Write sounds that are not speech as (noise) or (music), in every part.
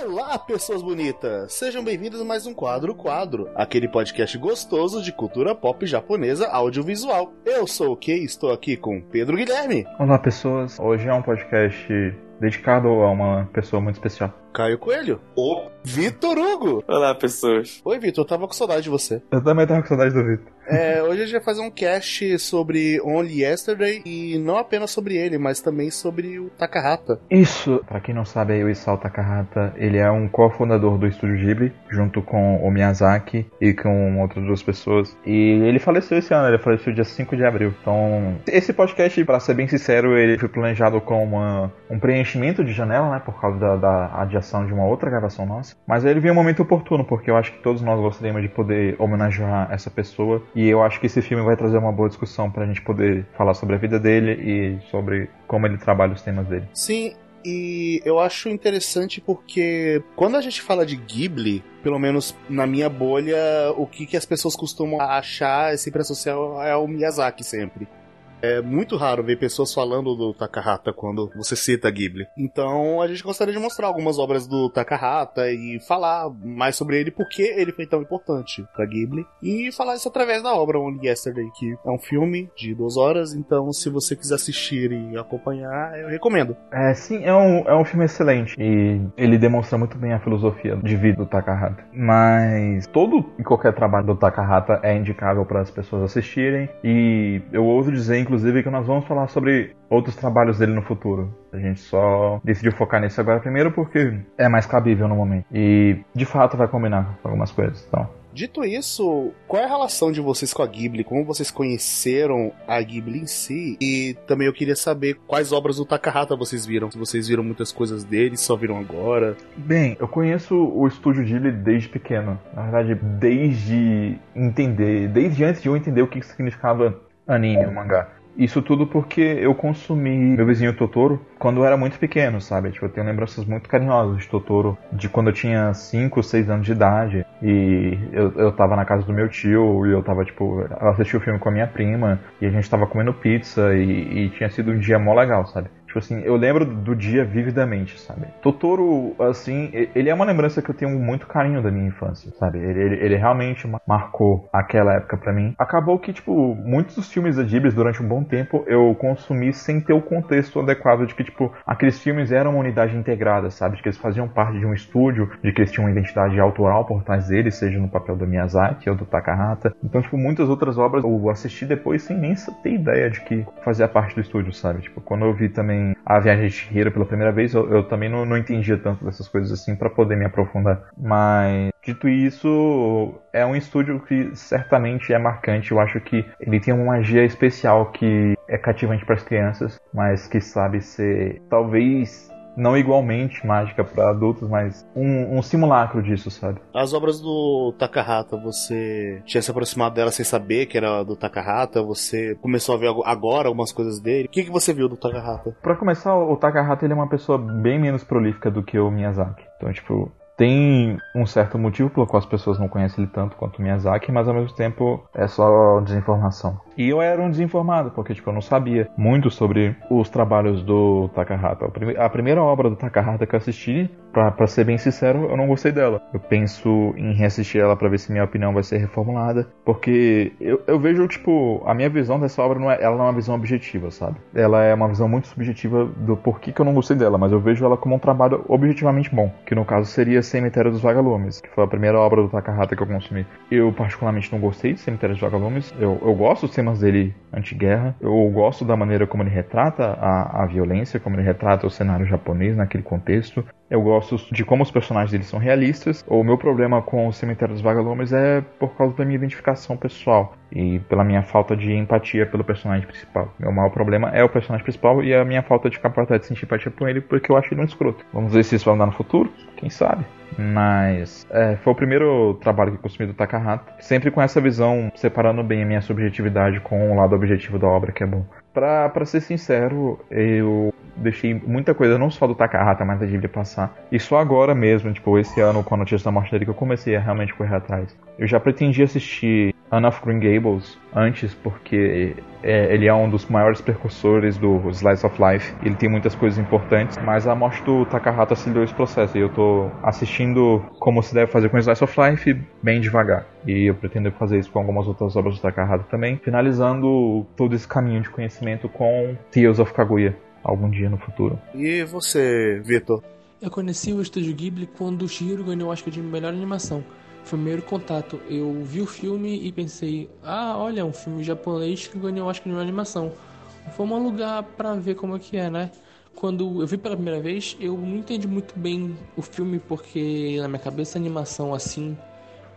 Olá, pessoas bonitas! Sejam bem-vindos a mais um Quadro Quadro, aquele podcast gostoso de cultura pop japonesa audiovisual. Eu sou o Kei e estou aqui com Pedro Guilherme. Olá, pessoas. Hoje é um podcast dedicado a uma pessoa muito especial. Caio Coelho. O Vitor Hugo. Olá, pessoas. Oi, Vitor, eu tava com saudade de você. Eu também tava com saudade do Vitor. É, hoje a gente vai fazer um cast sobre Only Yesterday e não apenas sobre ele, mas também sobre o Takahata. Isso, pra quem não sabe, o Isao Takahata, ele é um cofundador do estúdio Ghibli, junto com o Miyazaki e com outras duas pessoas. E ele faleceu esse ano, ele faleceu dia 5 de abril. Então, esse podcast, pra ser bem sincero, ele foi planejado como uma, um preenchimento de janela, né, por causa da, da adiação de uma outra gravação nossa. Mas ele veio um momento oportuno, porque eu acho que todos nós gostaríamos de poder homenagear essa pessoa. E eu acho que esse filme vai trazer uma boa discussão pra gente poder falar sobre a vida dele e sobre como ele trabalha os temas dele. Sim, e eu acho interessante porque quando a gente fala de Ghibli, pelo menos na minha bolha, o que, que as pessoas costumam achar, sempre associar é o Miyazaki sempre. É muito raro ver pessoas falando do Takahata quando você cita Ghibli. Então a gente gostaria de mostrar algumas obras do Takahata e falar mais sobre ele, porque ele foi tão importante pra Ghibli. E falar isso através da obra Only Yesterday, que é um filme de duas horas. Então, se você quiser assistir e acompanhar, eu recomendo. É, sim, é um, é um filme excelente e ele demonstra muito bem a filosofia de vida do Takahata. Mas todo e qualquer trabalho do Takahata é indicável para as pessoas assistirem e eu ouso dizer, inclusive, que nós vamos falar sobre outros trabalhos dele no futuro. A gente só decidiu focar nesse agora primeiro porque é mais cabível no momento e de fato vai combinar com algumas coisas. Então, Dito isso, qual é a relação de vocês com a Ghibli? Como vocês conheceram a Ghibli em si? E também eu queria saber quais obras do Takahata vocês viram. Se vocês viram muitas coisas dele, só viram agora. Bem, eu conheço o estúdio Ghibli desde pequeno. Na verdade, desde entender, desde antes de eu entender o que significava anime, mangá. Isso tudo porque eu consumi meu vizinho Totoro quando eu era muito pequeno, sabe? Tipo, eu tenho lembranças muito carinhosas de Totoro, de quando eu tinha 5, 6 anos de idade e eu, eu tava na casa do meu tio e eu tava, tipo, eu assisti o filme com a minha prima e a gente tava comendo pizza e, e tinha sido um dia mó legal, sabe? Tipo assim, eu lembro do dia vividamente, sabe? Totoro, assim, ele é uma lembrança que eu tenho muito carinho da minha infância, sabe? Ele, ele, ele realmente marcou aquela época para mim. Acabou que, tipo, muitos dos filmes da Ghibli durante um bom tempo eu consumi sem ter o contexto adequado de que, tipo, aqueles filmes eram uma unidade integrada, sabe? De que eles faziam parte de um estúdio, de que eles tinham uma identidade autoral por trás deles, seja no papel do Miyazaki ou do Takahata. Então, tipo, muitas outras obras eu assisti depois sem nem ter ideia de que fazia parte do estúdio, sabe? Tipo, quando eu vi também a Viagem de Chihiro pela primeira vez, eu, eu também não, não, entendia tanto dessas coisas assim para poder me aprofundar. Mas, dito isso, é um estúdio que certamente é marcante. Eu acho que ele tem uma magia especial que é cativante para as crianças, mas que sabe ser talvez não igualmente mágica para adultos, mas um, um, simulacro disso, sabe? As obras do Takahata, você tinha se aproximado dela sem saber que era do Takahata? Você começou a ver agora algumas coisas dele? O que, que você viu do Takahata? Para começar, o Takahata ele é uma pessoa bem menos prolífica do que o Miyazaki. Então, tipo, tem um certo motivo pelo qual as pessoas não conhecem ele tanto quanto o Miyazaki, mas ao mesmo tempo é só desinformação. E eu era um desinformado, porque tipo, eu não sabia muito sobre os trabalhos do Takahata. A primeira obra do Takahata que eu assisti, pra, ser bem sincero, eu não gostei dela. Eu penso em reassistir ela para ver se minha opinião vai ser reformulada, porque eu, eu vejo, tipo, a minha visão dessa obra não é, ela não é uma visão objetiva, sabe? Ela é uma visão muito subjetiva do porquê que eu não gostei dela, mas eu vejo ela como um trabalho objetivamente bom, que no caso seria Cemitério dos Vagalumes, que foi a primeira obra do Takahata que eu consumi. Eu particularmente não gostei de Cemitério dos Vagalumes, eu, eu gosto dos temas dele anti-guerra, eu gosto da maneira como ele retrata a, a violência, como ele retrata o cenário japonês naquele contexto, eu gosto de como os personagens deles são realistas. O meu problema com o Cemitério dos Vagalumes é por causa da minha identificação pessoal e pela minha falta de empatia pelo personagem principal. Meu maior problema é o personagem principal e a minha falta de capacidade de sentir empatia por ele porque eu acho ele um escroto. Vamos ver se isso vai mudar no futuro? Quem sabe? Mas é, foi o primeiro trabalho que eu consumi do Takahata. Sempre com essa visão, separando bem a minha subjetividade com o lado objetivo da obra, que é bom. Pra, pra ser sincero, eu deixei muita coisa, não só do Takahata, mas da Ghibli passar. E só agora mesmo, tipo, esse ano, com a notícia da morte dele, que eu comecei a realmente correr atrás. Eu já pretendia assistir Anne of Green Gables antes, porque é, ele é um dos maiores precursores do Slice of Life. Ele tem muitas coisas importantes, mas a morte do Takahata acelerou esse processo. E eu tô assistindo como se deve fazer com Slice of Life bem devagar. E eu pretendo fazer isso com algumas outras obras do Takahata também, finalizando todo esse caminho de conhecimento com Tales of Kaguya algum dia no futuro. E você, Vitor? Eu conheci o Estúdio Ghibli quando o Shihiro ganhou o Oscar de melhor animação. Primeiro contato. Eu vi o filme e pensei, ah, olha, um filme japonês que ganhou o Oscar de melhor animação. Vamos um lugar para ver como é que é, né? Quando eu vi pela primeira vez, eu não entendi muito bem o filme porque na minha cabeça a animação assim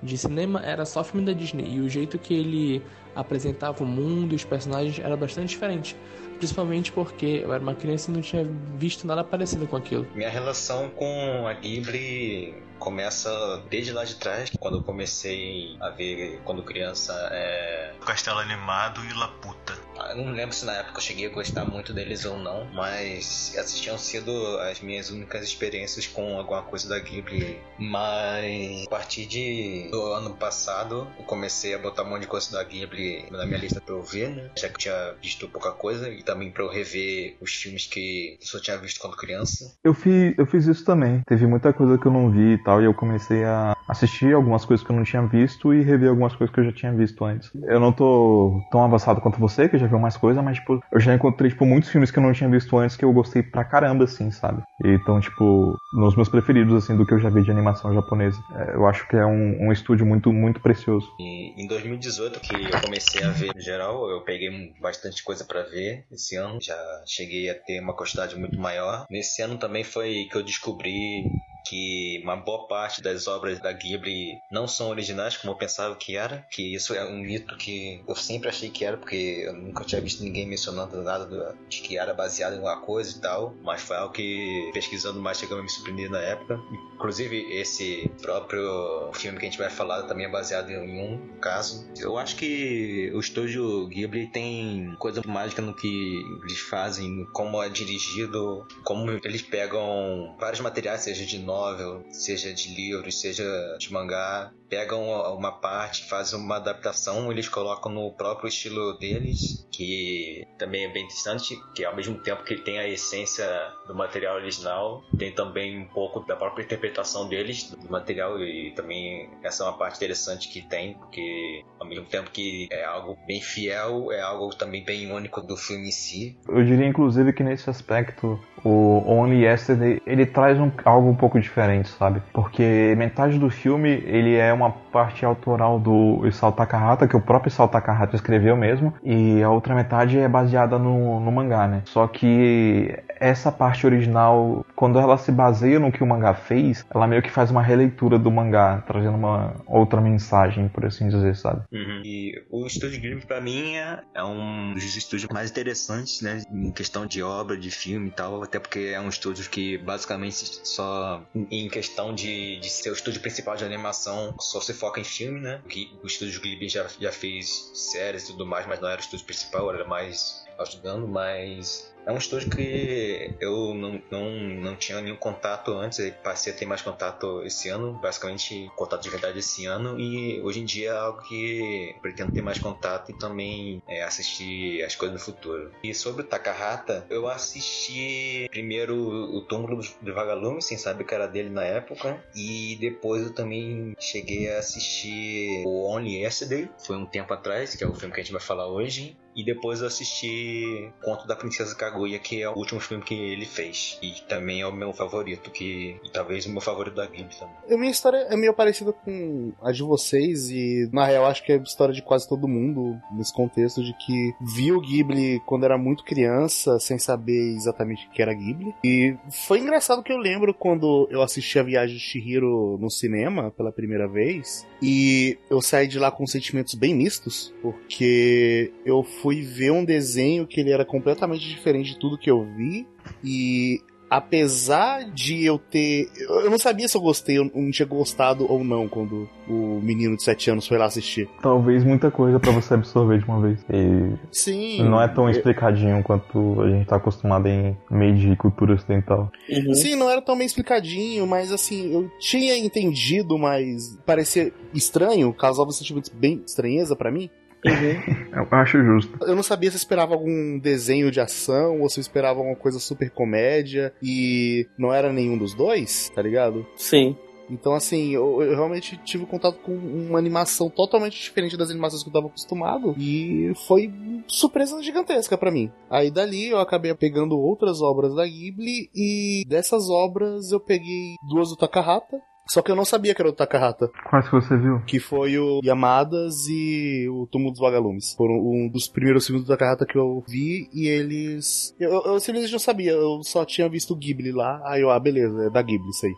de cinema era só filme da Disney e o jeito que ele apresentava o mundo e os personagens era bastante diferente. Principalmente porque eu era uma criança e não tinha visto nada parecido com aquilo. Minha relação com a Ghibli começa desde lá de trás, quando eu comecei a ver, quando criança, é... Castelo Animado e Laputa. Eu não lembro se na época eu cheguei a gostar muito deles ou não, mas essas tinham sido as minhas únicas experiências com alguma coisa da Ghibli. Mas a partir de do ano passado, eu comecei a botar um monte de coisa da Ghibli na minha lista pra eu ver, né? Já que eu tinha visto pouca coisa, e também pra eu rever os filmes que eu só tinha visto quando criança. Eu fiz, eu fiz isso também. Teve muita coisa que eu não vi e tal, e eu comecei a assistir algumas coisas que eu não tinha visto e rever algumas coisas que eu já tinha visto antes. Eu não tô tão avançado quanto você, que já viu mais coisa, mas, tipo, eu já encontrei, tipo, muitos filmes que eu não tinha visto antes que eu gostei pra caramba, assim, sabe? Então, tipo, nos meus preferidos, assim, do que eu já vi de animação japonesa. É, eu acho que é um, um estúdio muito, muito precioso. E em 2018, que eu comecei a ver em geral, eu peguei bastante coisa para ver esse ano. Já cheguei a ter uma quantidade muito maior. Nesse ano também foi que eu descobri que uma boa parte das obras da Ghibli não são originais como eu pensava que era, que isso é um mito que eu sempre achei que era, porque eu nunca tinha visto ninguém mencionando nada de que era baseado em alguma coisa e tal, mas foi algo que pesquisando mais chegou a me surpreender na época. Inclusive esse próprio filme que a gente vai falar também é baseado em um caso. Eu acho que o estúdio Ghibli tem coisa mágica no que eles fazem, como é dirigido, como eles pegam vários materiais, seja de novel, seja de livros, seja de mangá, pegam uma parte, fazem uma adaptação, eles colocam no próprio estilo deles, que também é bem interessante, que ao mesmo tempo que tem a essência do material original, tem também um pouco da própria interpretação deles do material e também essa é uma parte interessante que tem, porque ao mesmo tempo que é algo bem fiel, é algo também bem único do filme em si. Eu diria inclusive que nesse aspecto o Only Yesterday ele traz um, algo um pouco diferente, sabe? Porque metade do filme ele é uma parte autoral do Isao Takahata, que o próprio Isao Takahata escreveu mesmo, e a outra metade é baseada no, no mangá, né? Só que essa parte original, quando ela se baseia no que o mangá fez, ela meio que faz uma releitura do mangá, trazendo uma outra mensagem, por assim dizer, sabe? Uhum. E o Estúdio Ghibli, pra mim, é, é um dos estúdios mais interessantes, né? Em questão de obra, de filme e tal, até porque é um estúdio que basicamente só em questão de, de ser o estúdio principal de animação só se foca em filme, né? Que o estúdio Ghibli já, já fez séries e tudo mais, mas não era o estúdio principal, era mais ajudando, mas é um estúdio que eu não, não, não tinha nenhum contato antes, passei a ter mais contato esse ano, basicamente contato de verdade esse ano, e hoje em dia é algo que pretendo ter mais contato e também é, assistir as coisas no futuro. E sobre o Takahata, eu assisti primeiro o Túmulo do Vagalume, sem saber que era dele na época, e depois eu também cheguei a assistir o Only Yesterday, foi um tempo atrás, que é o filme que a gente vai falar hoje, e depois eu assisti Conto da Princesa Kaguya, que é o último filme que ele fez. E também é o meu favorito, que e talvez o meu favorito da Ghibli também. A minha história é meio parecida com a de vocês, e na real acho que é a história de quase todo mundo, nesse contexto de que viu Ghibli quando era muito criança, sem saber exatamente o que era Ghibli. E foi engraçado que eu lembro quando eu assisti a Viagem de Shihiro no cinema pela primeira vez, e eu saí de lá com sentimentos bem mistos, porque eu fui ver um desenho que ele era completamente diferente de tudo que eu vi. E apesar de eu ter. Eu não sabia se eu gostei ou não tinha gostado ou não quando o menino de 7 anos foi lá assistir. Talvez muita coisa para você absorver de uma vez. E Sim. não é tão explicadinho quanto a gente tá acostumado em meio de cultura ocidental. Uhum. Sim, não era tão bem explicadinho, mas assim, eu tinha entendido, mas parecia estranho, causava sentimentos bem estranheza para mim. Eu acho justo. Eu não sabia se eu esperava algum desenho de ação ou se eu esperava alguma coisa super comédia e não era nenhum dos dois, tá ligado? Sim. Então, assim, eu, eu realmente tive contato com uma animação totalmente diferente das animações que eu tava acostumado e foi surpresa gigantesca pra mim. Aí dali eu acabei pegando outras obras da Ghibli e dessas obras eu peguei duas do Takahata. Só que eu não sabia que era o Takahata, Quais que você viu? que foi o Yamadas e o Túmulo dos Vagalumes. Foram um dos primeiros filmes do Takahata que eu vi e eles. Eu, eu, eu simplesmente não sabia, eu só tinha visto o Ghibli lá. Aí eu, ah, beleza, é da Ghibli isso aí.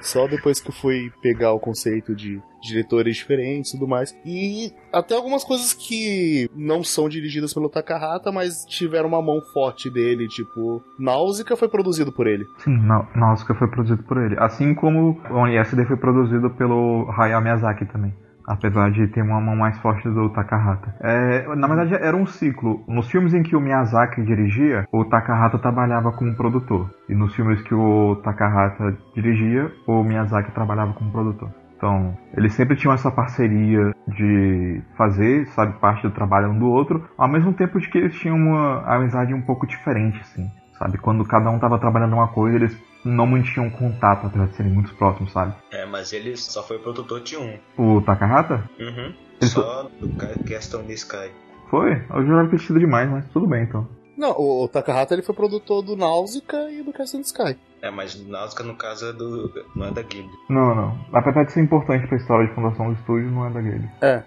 Só depois que eu fui pegar o conceito de diretores diferentes e tudo mais. E até algumas coisas que não são dirigidas pelo Takahata, mas tiveram uma mão forte dele, tipo, Náusea foi produzido por ele. Sim, Nausicaa foi produzido por ele. Assim como o ONSD foi produzido pelo Hayao Miyazaki também. Apesar de ter uma mão mais forte do Takahata. É, na verdade, era um ciclo. Nos filmes em que o Miyazaki dirigia, o Takahata trabalhava como produtor. E nos filmes que o Takahata dirigia, o Miyazaki trabalhava como produtor. Então, eles sempre tinham essa parceria de fazer, sabe, parte do trabalho um do outro, ao mesmo tempo de que eles tinham uma amizade um pouco diferente, assim. Sabe, quando cada um tava trabalhando uma coisa, eles não mantinham contato, apesar de serem muito próximos, sabe? É, mas ele só foi produtor de um. O Takahata? Uhum. Ele Só do in the Sky. Foi? Eu jurava que tinha demais, mas tudo bem então. Não, o, o Takahata ele foi produtor do Náusea e do Castle in the Sky. É, mas Náusea no caso é do. não é da Ghibli. Não, não. Apesar de ser importante pra história de fundação do estúdio, não é da Gale. É.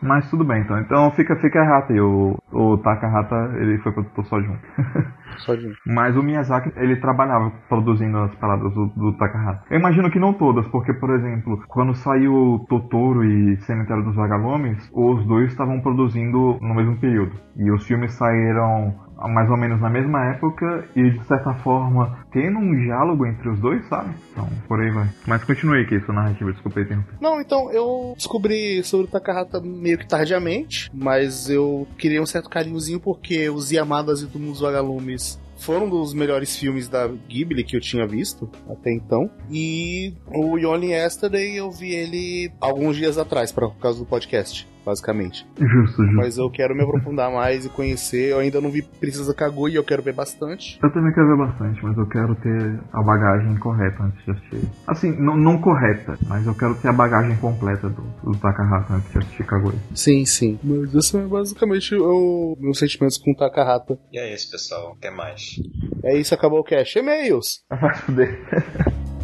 Mas tudo bem então. Então fica, fica errado aí. O, o Takahata, ele foi produtor só de um. (laughs) Um. Mas o Miyazaki, ele trabalhava produzindo as paradas do, do Takahata. Eu imagino que não todas, porque, por exemplo, quando saiu Totoro e Cemitério dos Vagalumes, os dois estavam produzindo no mesmo período. E os filmes saíram mais ou menos na mesma época e, de certa forma, tendo um diálogo entre os dois, sabe? Então, por aí vai. Mas continue aqui sua narrativa, desculpa aí interromper. Não, então eu descobri sobre o Takahata meio que tardiamente, mas eu criei um certo carinhozinho porque os Yamadas e dos Vagalumes foram um dos melhores filmes da Ghibli que eu tinha visto até então. E o Yoni Yesterday eu vi ele alguns dias atrás, por causa do podcast, basicamente. Justo, justo. Mas eu quero me aprofundar mais e conhecer. Eu ainda não vi Princesa Kaguya, eu quero ver bastante. Eu também quero ver bastante, mas eu quero ter a bagagem correta antes de assistir. Assim, não, não correta, mas eu quero ter a bagagem completa do, do Takahata antes de assistir Kaguya. Sim, sim. Mas esse é basicamente o meus sentimentos com o Takahata. E é isso, pessoal. Até mais. É isso, acabou o cast. E-mails! (laughs)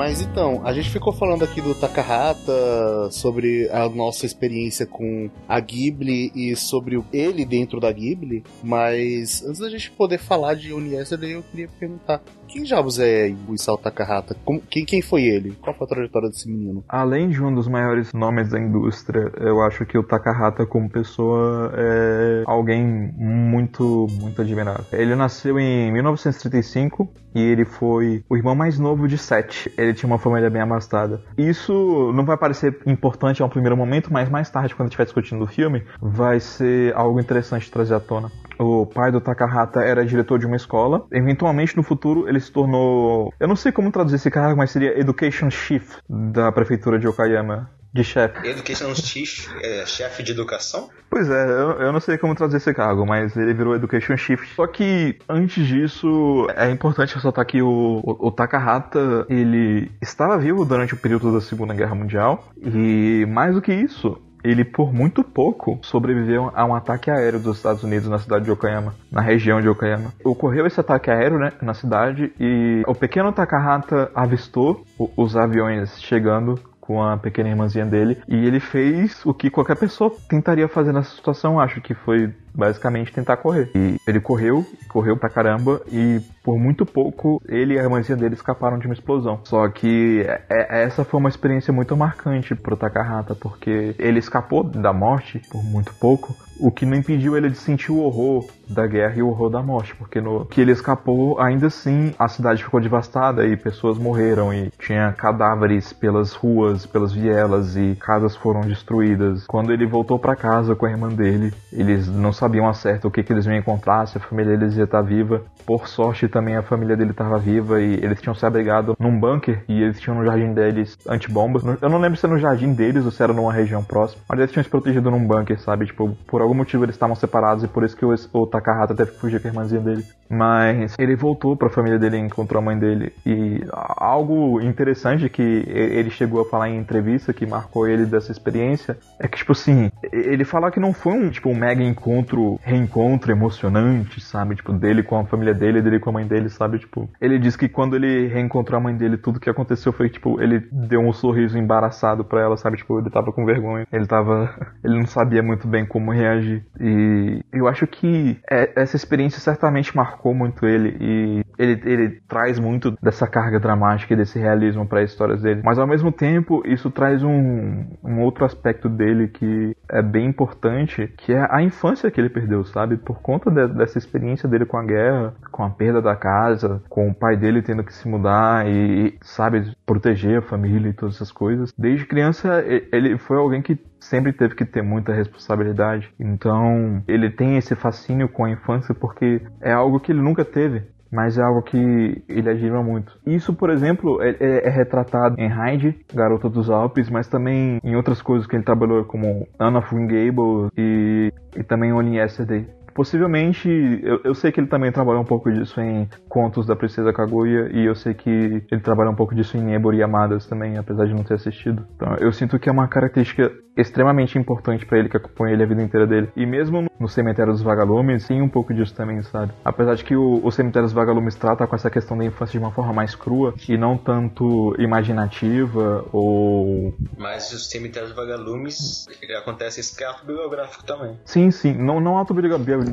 Mas então, a gente ficou falando aqui do Takahata, sobre a nossa experiência com a Ghibli e sobre ele dentro da Ghibli, mas antes da gente poder falar de Yesterday, eu queria perguntar, quem diabos é o Isao Takahata? Como- quem, quem foi ele? Qual foi a trajetória desse menino? Além de um dos maiores nomes da indústria, eu acho que o Takahata como pessoa é alguém muito, muito admirável. Ele nasceu em 1935 e ele foi o irmão mais novo de sete. Ele tinha uma família bem abastada. Isso não vai parecer importante ao primeiro momento, mas mais tarde, quando estiver discutindo o filme, vai ser algo interessante trazer à tona. O pai do Takahata era diretor de uma escola. Eventualmente, no futuro, ele se tornou. Eu não sei como traduzir esse cargo, mas seria Education Chief da prefeitura de Okayama. De chefe. Education Chief, é, chefe de educação? Pois é, eu, eu não sei como traduzir esse cargo, mas ele virou Education Chief. Só que, antes disso, é importante ressaltar que o, o, o Takahata, ele estava vivo durante o período da Segunda Guerra Mundial. E, mais do que isso, ele por muito pouco sobreviveu a um ataque aéreo dos Estados Unidos na cidade de Okayama, na região de Okayama. Ocorreu esse ataque aéreo, né, na cidade e o pequeno Takahata avistou os aviões chegando com a pequena irmãzinha dele e ele fez o que qualquer pessoa tentaria fazer nessa situação, acho que foi basicamente tentar correr. E ele correu, correu pra caramba e por muito pouco ele e a irmãzinha dele escaparam de uma explosão. Só que é, é, essa foi uma experiência muito marcante pro Takahata, porque ele escapou da morte por muito pouco, o que não impediu ele de sentir o horror da guerra e o horror da morte, porque no que ele escapou, ainda assim, a cidade ficou devastada e pessoas morreram e tinha cadáveres pelas ruas, pelas vielas e casas foram destruídas. Quando ele voltou para casa com a irmã dele, eles não sabiam a certo o que, que eles iam encontrar, se a família deles ia estar viva. Por sorte, também a família dele estava viva e eles tinham se abrigado num bunker e eles tinham no jardim deles antibombas. Eu não lembro se era no jardim deles ou se era numa região próxima, mas eles tinham se protegido num bunker, sabe? Tipo, por algum motivo eles estavam separados e por isso que o, o Takahata teve que fugir com a irmãzinha dele. Mas ele voltou para a família dele e encontrou a mãe dele. E algo interessante que ele chegou a falar em entrevista que marcou ele dessa experiência é que, tipo assim, ele fala que não foi um, tipo, um mega encontro, reencontro emocionante, sabe? Tipo, dele com a família dele, dele com a mãe dele, sabe? Tipo, ele disse que quando ele reencontrou a mãe dele, tudo que aconteceu foi, tipo, ele deu um sorriso embaraçado para ela, sabe? Tipo, ele tava com vergonha. Ele tava. (laughs) Ele não sabia muito bem como reagir. E eu acho que é, essa experiência certamente marcou muito ele e ele, ele traz muito dessa carga dramática e desse realismo para as histórias dele. Mas ao mesmo tempo, isso traz um, um outro aspecto dele que é bem importante, que é a infância que ele perdeu, sabe? Por conta de, dessa experiência dele com a guerra, com a perda da casa, com o pai dele tendo que se mudar e, sabe, proteger a família e todas essas coisas. Desde criança, ele foi alguém que sempre teve que ter muita responsabilidade. Então, ele tem esse fascínio com a infância porque é algo que ele nunca teve. Mas é algo que ele admira muito. Isso, por exemplo, é, é, é retratado em Hyde, Garota dos Alpes, mas também em outras coisas que ele trabalhou, como Anna Gable e, e também Only Yesterday. Possivelmente, eu, eu, sei que ele também trabalhou um pouco disso em Contos da Princesa Kaguya e eu sei que ele trabalhou um pouco disso em Ebor e Amadas também, apesar de não ter assistido. Então, eu sinto que é uma característica extremamente importante para ele que acompanha ele a vida inteira dele. E mesmo no Cemitério dos Vagalumes, tem um pouco disso também, sabe? Apesar de que o, o Cemitério dos Vagalumes trata com essa questão da infância de uma forma mais crua e não tanto imaginativa ou. Mas o Cemitério dos Vagalumes acontece isso que é autobiográfico também. Sim, sim. Não, não autobiográfico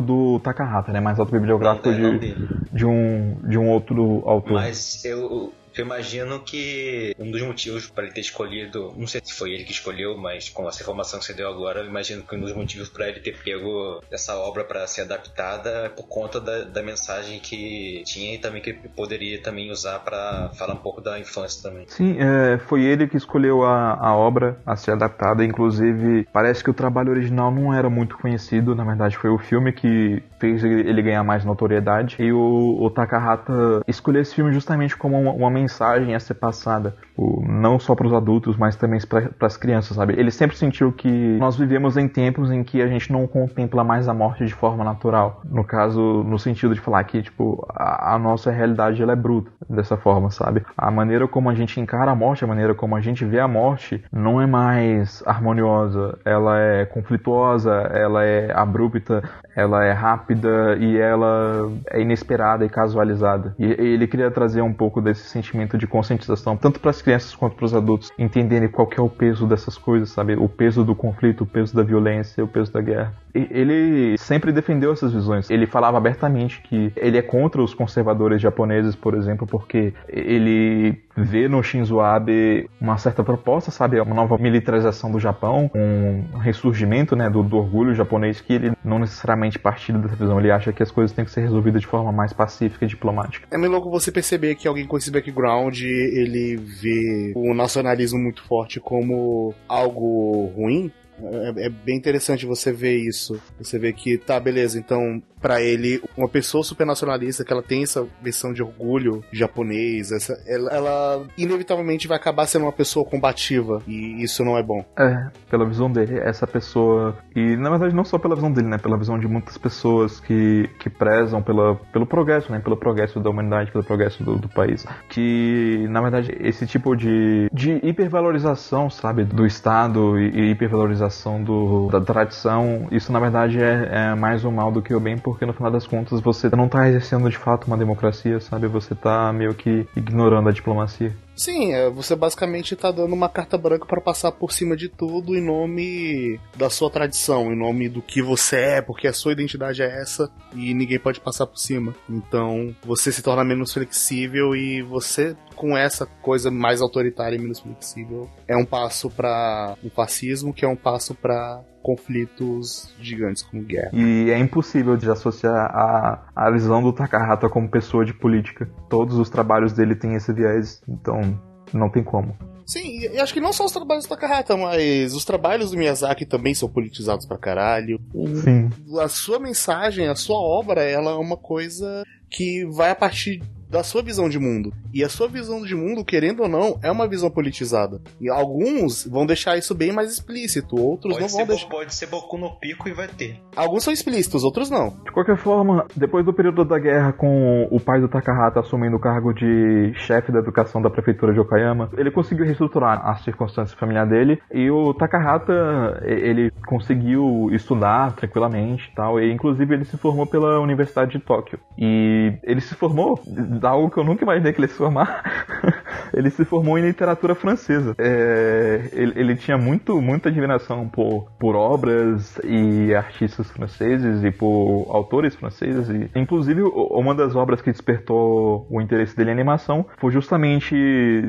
do Takahata, né? Mas autobiográfico não, de, de, um, de um outro autor. Mas eu eu imagino que um dos motivos para ele ter escolhido, não sei se foi ele que escolheu, mas com essa informação que você deu agora, eu imagino que um dos motivos para ele ter pego essa obra para ser adaptada é por conta da, da, mensagem que tinha e também que ele poderia também usar para falar um pouco da infância também. Sim, é, foi ele que escolheu a, a obra a ser adaptada, inclusive parece que o trabalho original não era muito conhecido, na verdade foi o filme que fez ele ganhar mais notoriedade. E o, o Takahata escolheu esse filme justamente como uma, uma mensagem a ser passada, não só para os adultos, mas também para as crianças, sabe? Ele sempre sentiu que nós vivemos em tempos em que a gente não contempla mais a morte de forma natural. No caso, no sentido de falar que, tipo, a, a nossa realidade ela é bruta dessa forma, sabe? A maneira como a gente encara a morte, a maneira como a gente vê a morte, não é mais harmoniosa. Ela é conflituosa, ela é abrupta, ela é rápida e ela é inesperada e casualizada. E ele queria trazer um pouco desse sentimento de conscientização, tanto para as crianças quanto para os adultos, entenderem qual é o peso dessas coisas, sabe? O peso do conflito, o peso da violência, o peso da guerra. E ele sempre defendeu essas visões. Ele falava abertamente que ele é contra os conservadores japoneses, por exemplo, porque ele vê no Shinzo Abe uma certa proposta, sabe? Uma nova militarização do Japão, um ressurgimento né, do, do orgulho japonês que ele não necessariamente partilha dessa visão. Ele acha que as coisas têm que ser resolvidas de forma mais pacífica e diplomática. É meio louco você perceber que alguém com esse background, ele vê o nacionalismo muito forte como algo ruim, é, é, bem interessante você ver isso. Você vê que, tá, beleza, então, para ele, uma pessoa supernacionalista, que ela tem essa versão de orgulho japonês, essa, ela, ela, inevitavelmente vai acabar sendo uma pessoa combativa, e isso não é bom. É, pela visão dele, essa pessoa, e na verdade não só pela visão dele, né, pela visão de muitas pessoas que, que prezam pela, pelo progresso, né, pelo progresso da humanidade, pelo progresso do, do país, que, na verdade, esse tipo de, de hipervalorização, sabe, do Estado e, e hipervalorização do, da tradição, isso na verdade é, é, mais um mal do que o bem, no final das contas você não está exercendo de fato uma democracia, sabe? Você está meio que ignorando a diplomacia. Sim, é, você basicamente tá dando uma carta branca para passar por cima de tudo em nome da sua tradição, em nome do que você é, porque a sua identidade é essa e ninguém pode passar por cima. Então você se torna menos flexível e você com essa coisa mais autoritária e menos flexível é um passo para o fascismo, que é um passo para conflitos gigantes como guerra. E é impossível de associar a, a visão do Takahata como pessoa de política. Todos os trabalhos dele têm esse viés, então não tem como. Sim, e acho que não só os trabalhos do Takahata, mas os trabalhos do Miyazaki também são politizados pra caralho. Sim. A sua mensagem, a sua obra, ela é uma coisa que vai a partir da sua visão de mundo. E a sua visão de mundo, querendo ou não, é uma visão politizada. E alguns vão deixar isso bem mais explícito, outros pode não vão deixar. Pode ser Boku no Pico e vai ter. Alguns são explícitos, outros não. De qualquer forma, depois do período da guerra, com o pai do Takahata assumindo o cargo de chefe da educação da prefeitura de Okayama, ele conseguiu reestruturar as circunstâncias familiares dele e o Takahata ele conseguiu estudar tranquilamente e tal. E inclusive ele se formou pela Universidade de Tóquio. E ele se formou algo que eu nunca imaginei que ele ia se formar. (laughs) ele se formou em literatura francesa. É, ele, ele, tinha muito, muita admiração por, por obras e artistas franceses e por autores franceses. E, inclusive, uma das obras que despertou o interesse dele em animação foi justamente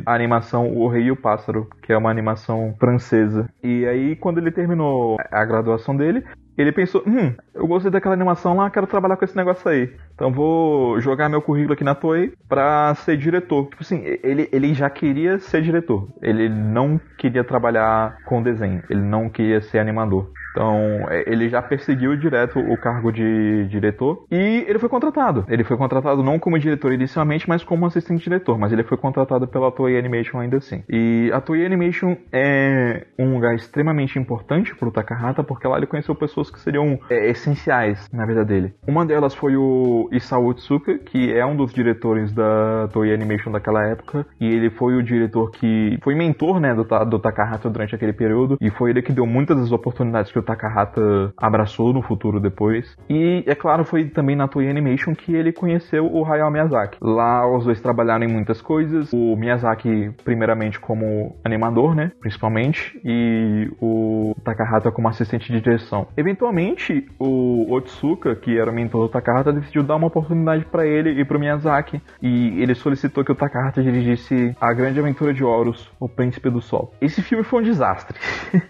a animação O Rei e o Pássaro, que é uma animação francesa. E aí, quando ele terminou a graduação dele, ele pensou, hum, eu gostei daquela animação lá, quero trabalhar com esse negócio aí. Então vou jogar meu currículo aqui na Toei pra ser diretor. Tipo assim, ele, ele já queria ser diretor. Ele não queria trabalhar com desenho. Ele não queria ser animador. Então, é, ele já perseguiu direto o cargo de diretor e ele foi contratado. Ele foi contratado não como diretor inicialmente, mas como assistente diretor, mas ele foi contratado pela Toei Animation ainda assim. E a Toei Animation é um lugar extremamente importante para o Takahata, porque lá ele conheceu pessoas que seriam é, essenciais na vida dele. Uma delas foi o Isao Utsuka, que é um dos diretores da Toei Animation daquela época, e ele foi o diretor que foi mentor, né, do, do Takahata durante aquele período, e foi ele que deu muitas das oportunidades que o Takahata abraçou no futuro depois. E, é claro, foi também na Toei Animation que ele conheceu o Hayao Miyazaki. Lá os dois trabalharam em muitas coisas. O Miyazaki, primeiramente, como animador, né? Principalmente. E o Takahata como assistente de direção. Eventualmente, o Otsuka, que era o mentor do Takahata, decidiu dar uma oportunidade para ele e pro Miyazaki. E ele solicitou que o Takahata dirigisse A Grande Aventura de Horus, O Príncipe do Sol. Esse filme foi um desastre.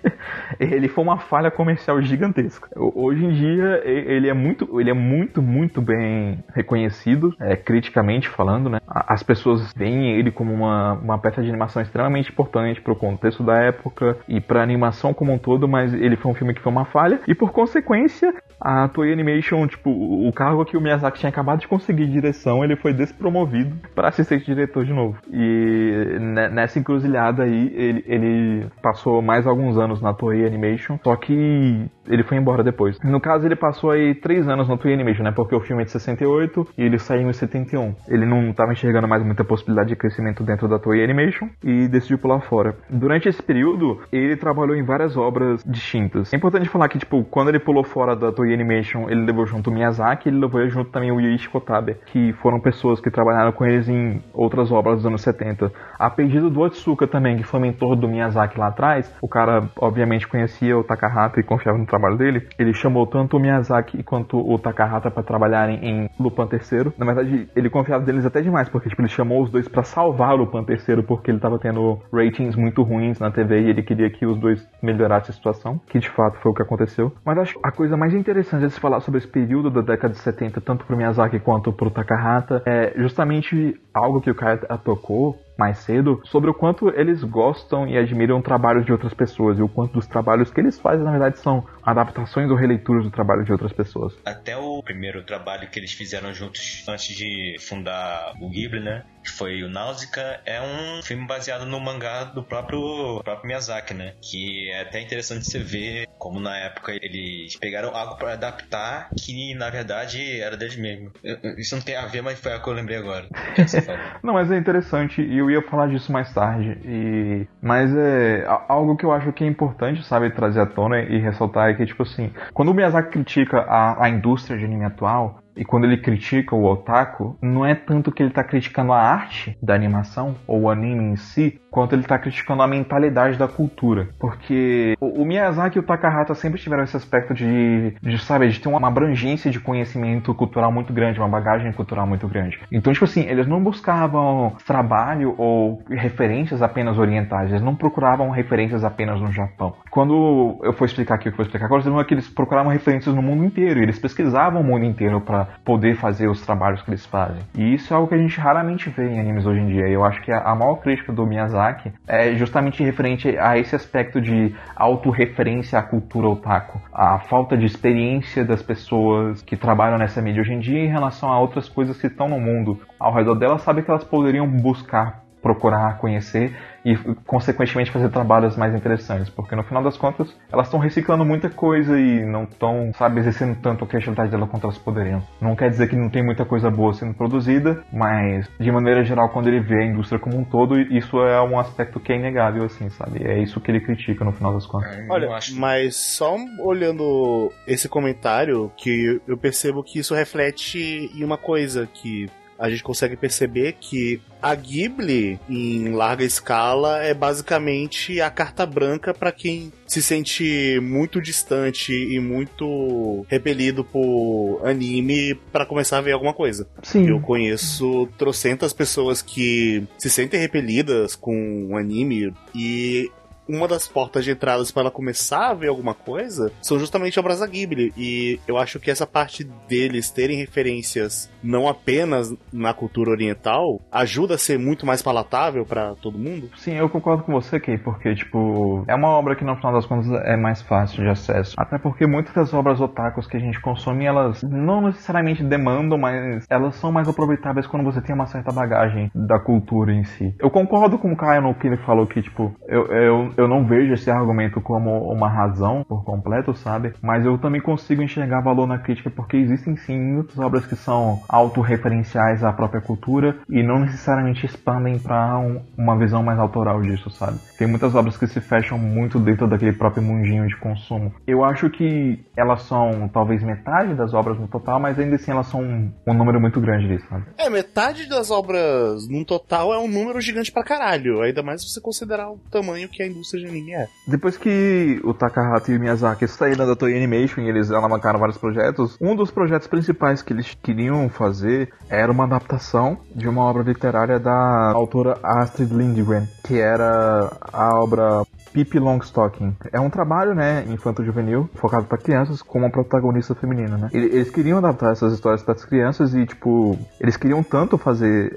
(laughs) ele foi uma falha comercial gigantesco. Hoje em dia ele é muito, ele é muito, muito bem reconhecido, é, criticamente falando, né? As pessoas veem ele como uma, uma peça de animação extremamente importante para o contexto da época e para a animação como um todo, mas ele foi um filme que foi uma falha e por consequência a Toei Animation, tipo, o cargo que o Miyazaki tinha acabado de conseguir direção, ele foi despromovido para assistente diretor de novo. E nessa encruzilhada aí, ele, ele passou mais alguns anos na Toei Animation, só que うん。Ele foi embora depois. No caso, ele passou aí três anos no Toei Animation, né? Porque o filme é de 68 e ele saiu em 71. Ele não estava enxergando mais muita possibilidade de crescimento dentro da Toei Animation e decidiu pular fora. Durante esse período, ele trabalhou em várias obras distintas. É importante falar que, tipo, quando ele pulou fora da Toei Animation, ele levou junto o Miyazaki, ele levou junto também o Yuichi Kotabe, que foram pessoas que trabalharam com eles em outras obras dos anos 70. A pedido do Otsuka também, que foi mentor do Miyazaki lá atrás, o cara obviamente conhecia o Takahata e confiava no trabalho dele, ele chamou tanto o Miyazaki quanto o Takahata para trabalharem em Lupin III. Na verdade, ele confiava deles até demais, porque tipo, ele chamou os dois para salvar Lupin III, porque ele tava tendo ratings muito ruins na TV e ele queria que os dois melhorassem a situação, que de fato foi o que aconteceu. Mas acho a coisa mais interessante de se falar sobre esse período da década de 70, tanto pro Miyazaki quanto pro Takahata, é justamente algo que o Kaya tocou, mais cedo sobre o quanto eles gostam e admiram trabalhos de outras pessoas e o quanto dos trabalhos que eles fazem na verdade são adaptações ou releituras do trabalho de outras pessoas. Até o primeiro trabalho que eles fizeram juntos antes de fundar o Ghibli, né? Que foi o Náusea, é um filme baseado no mangá do próprio, próprio Miyazaki, né? Que é até interessante você ver como na época eles pegaram algo para adaptar que na verdade era deles mesmo. Isso não tem a ver, mas foi a que eu lembrei agora. (laughs) não, mas é interessante e eu ia falar disso mais tarde. E... Mas é algo que eu acho que é importante, sabe, trazer à tona e ressaltar é que, tipo assim, quando o Miyazaki critica a, a indústria de anime atual, e quando ele critica o otaku, não é tanto que ele está criticando a arte da animação ou o anime em si, quanto ele está criticando a mentalidade da cultura. Porque o, o Miyazaki e o Takahata sempre tiveram esse aspecto de, de, sabe, de ter uma abrangência de conhecimento cultural muito grande, uma bagagem cultural muito grande. Então, tipo assim, eles não buscavam trabalho ou referências apenas orientais, eles não procuravam referências apenas no Japão. Quando eu for explicar aqui o que eu vou explicar agora, vocês vão ver que eles procuravam referências no mundo inteiro, eles pesquisavam o mundo inteiro para poder fazer os trabalhos que eles fazem. E isso é algo que a gente raramente vê em animes hoje em dia. Eu acho que a, a maior crítica do Miyazaki é justamente referente a esse aspecto de autorreferência à cultura otaku, a falta de experiência das pessoas que trabalham nessa mídia hoje em dia em relação a outras coisas que estão no mundo ao redor delas, sabe que elas poderiam buscar procurar conhecer e, consequentemente, fazer trabalhos mais interessantes, porque no final das contas elas estão reciclando muita coisa e não estão, sabe, exercendo tanto a criatividade dela quanto elas poderiam. Não quer dizer que não tem muita coisa boa sendo produzida, mas de maneira geral, quando ele vê a indústria como um todo, isso é um aspecto que é inegável, assim, sabe? É isso que ele critica no final das contas. É, Olha, mas só olhando esse comentário, que eu percebo que isso reflete em uma coisa que a gente consegue perceber que a Ghibli, em larga escala, é basicamente a carta branca para quem se sente muito distante e muito repelido por anime para começar a ver alguma coisa. Sim. Eu conheço trocentas pessoas que se sentem repelidas com anime e uma das portas de entradas para ela começar a ver alguma coisa são justamente obras da Ghibli. E eu acho que essa parte deles terem referências não apenas na cultura oriental ajuda a ser muito mais palatável para todo mundo. Sim, eu concordo com você, Kay, porque, tipo, é uma obra que no final das contas é mais fácil de acesso. Até porque muitas das obras otakus que a gente consome, elas não necessariamente demandam, mas elas são mais aproveitáveis quando você tem uma certa bagagem da cultura em si. Eu concordo com o Caio no que ele falou que, tipo, eu, eu, eu não vejo esse argumento como uma razão por completo, sabe? Mas eu também consigo enxergar valor na crítica porque existem sim muitas obras que são autorreferenciais à própria cultura e não necessariamente expandem para um, uma visão mais autoral disso, sabe? Tem muitas obras que se fecham muito dentro daquele próprio mundinho de consumo. Eu acho que elas são talvez metade das obras no total, mas ainda assim elas são um, um número muito grande disso, sabe? É, metade das obras no total é um número gigante pra caralho, ainda mais se você considerar o tamanho que a indústria de anime é. Depois que o Takahata e o Miyazaki saíram da Toei Animation e eles alavancaram vários projetos, um dos projetos principais que eles queriam fazer era uma adaptação de uma obra literária da autora Astrid Lindgren, que era a obra Pippi Longstocking. É um trabalho, né, infanto-juvenil, focado para crianças, com uma protagonista feminina, né? Eles queriam adaptar essas histórias para as crianças e, tipo, eles queriam tanto fazer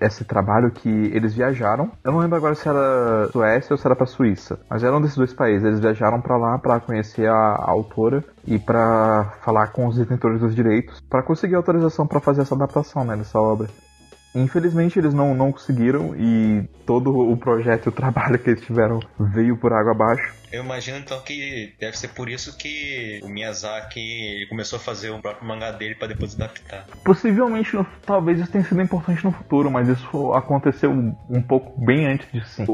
esse trabalho que eles viajaram. Eu não lembro agora se era Suécia ou se era para Suíça, mas eram desses dois países. Eles viajaram para lá para conhecer a, autora e para falar com os detentores dos direitos para conseguir autorização para fazer essa adaptação, né, dessa obra. Infelizmente eles não, não conseguiram e todo o projeto e o trabalho que eles tiveram veio por água abaixo. Eu imagino então que deve ser por isso que o Miyazaki começou a fazer o próprio mangá dele para depois adaptar. Possivelmente, talvez isso tenha sido importante no futuro, mas isso aconteceu um pouco bem antes disso. Sim.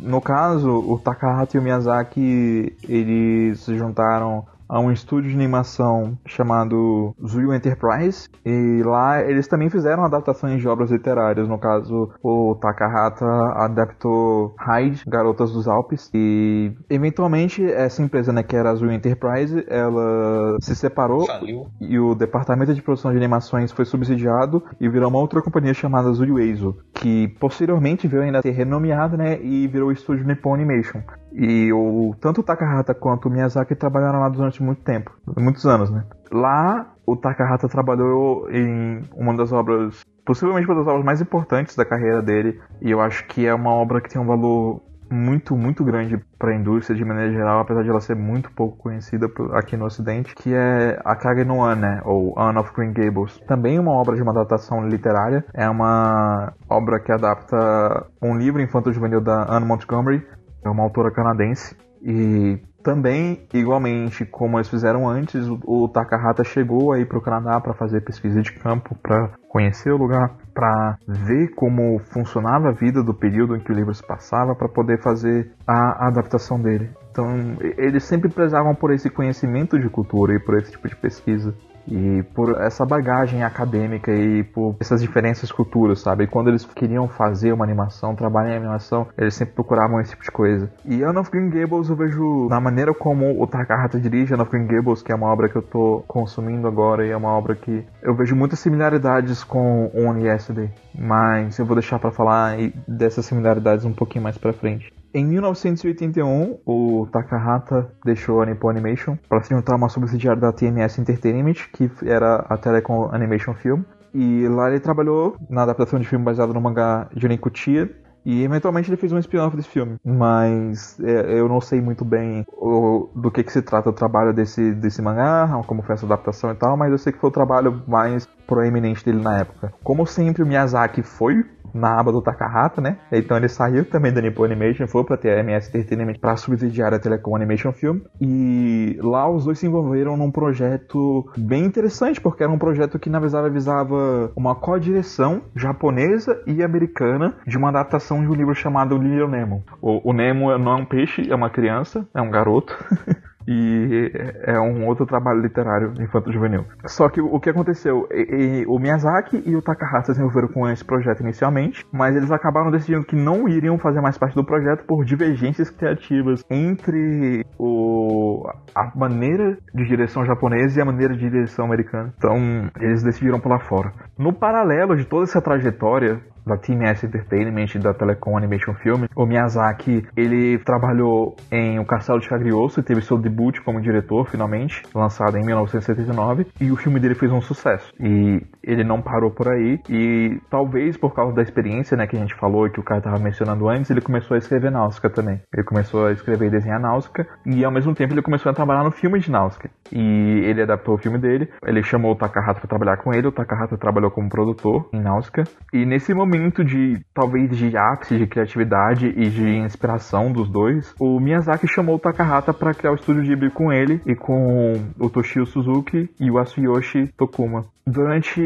No caso, o Takahata e o Miyazaki eles se juntaram a um estúdio de animação chamado Zuyu Enterprise e lá eles também fizeram adaptações de obras literárias. No caso, o Takahata adaptou Hyde, Garotas dos Alpes e eventualmente essa empresa, né, que era a Zuyu Enterprise, ela se separou Faliu. e o departamento de produção de animações foi subsidiado e virou uma outra companhia chamada Zuyu Eizo, que posteriormente veio ainda a ser renomeado, né, e virou o estúdio Nippon Animation. E o, tanto o Takahata quanto o Miyazaki trabalharam lá durante muito tempo, muitos anos, né? Lá, o Takahata trabalhou em uma das obras, possivelmente uma das obras mais importantes da carreira dele, e eu acho que é uma obra que tem um valor muito, muito grande para a indústria de maneira geral, apesar de ela ser muito pouco conhecida aqui no ocidente, que é a Kage no An, né, ou Anne of Green Gables. Também uma obra de uma adaptação literária, é uma obra que adapta um livro infanto-juvenil da Anne Montgomery, é uma autora canadense e também, igualmente como eles fizeram antes, o, o Takahata chegou aí para o Canadá para fazer pesquisa de campo, para conhecer o lugar, para ver como funcionava a vida do período em que o livro se passava, para poder fazer a, a adaptação dele. Então, eles sempre prezavam por esse conhecimento de cultura e por esse tipo de pesquisa. E por essa bagagem acadêmica e por essas diferenças culturas, sabe? E quando eles queriam fazer uma animação, trabalhar em animação, eles sempre procuravam esse tipo de coisa. E Anne of Green Gables eu vejo na maneira como o Takahata dirige Anne of Green Gables, que é uma obra que eu tô consumindo agora e é uma obra que eu vejo muitas similaridades com Only Yesterday, mas eu vou deixar para falar dessas similaridades um pouquinho mais para frente. Em 1981, o Takahata deixou a Nippon Animation para se juntar a uma subsidiária da TMS Entertainment, que era a Telecom Animation Film. E lá ele trabalhou na adaptação de filme baseado no mangá Junin Kutia, e eventualmente ele fez um spin-off desse filme. Mas é, eu não sei muito bem o, do que, que se trata o trabalho desse, desse mangá, como foi essa adaptação e tal, mas eu sei que foi o trabalho mais proeminente dele na época. Como sempre, o Miyazaki foi na aba do Takahata, né? Então ele saiu também da Nippon Animation, foi pra TMS Entertainment pra subsidiar a Telecom Animation Film. E lá os dois se envolveram num projeto bem interessante, porque era um projeto que na verdade visava uma co-direção japonesa e americana de uma adaptação de um livro chamado Little Nemo. O, o Nemo não é um peixe, é uma criança, é um garoto. (laughs) e é um outro trabalho literário infanto-juvenil. Só que o que aconteceu? E, e, o Miyazaki e o Takahata se desenvolveram com esse projeto inicialmente, mas eles acabaram decidindo que não iriam fazer mais parte do projeto por divergências criativas entre o, a maneira de direção japonesa e a maneira de direção americana. Então, eles decidiram pular fora. No paralelo de toda essa trajetória, da Team S Entertainment da Telecom Animation Film. O Miyazaki, ele trabalhou em O Castelo de Cagliostro e teve seu debut como diretor, finalmente, lançado em 1979, e o filme dele fez um sucesso. E ele não parou por aí, e talvez por causa da experiência, né, que a gente falou e que o cara estava mencionando antes, ele começou a escrever Náusica também. Ele começou a escrever e desenhar Náusica, e ao mesmo tempo ele começou a trabalhar no filme de Náusica. E ele adaptou o filme dele, ele chamou o Takahata para trabalhar com ele, o Takahata trabalhou como produtor em Náusica, e nesse momento momento de, talvez, de ápice de criatividade e de inspiração dos dois, o Miyazaki chamou o Takahata para criar o estúdio Ghibli com ele e com o Toshio Suzuki e o Asuyoshi Tokuma. Durante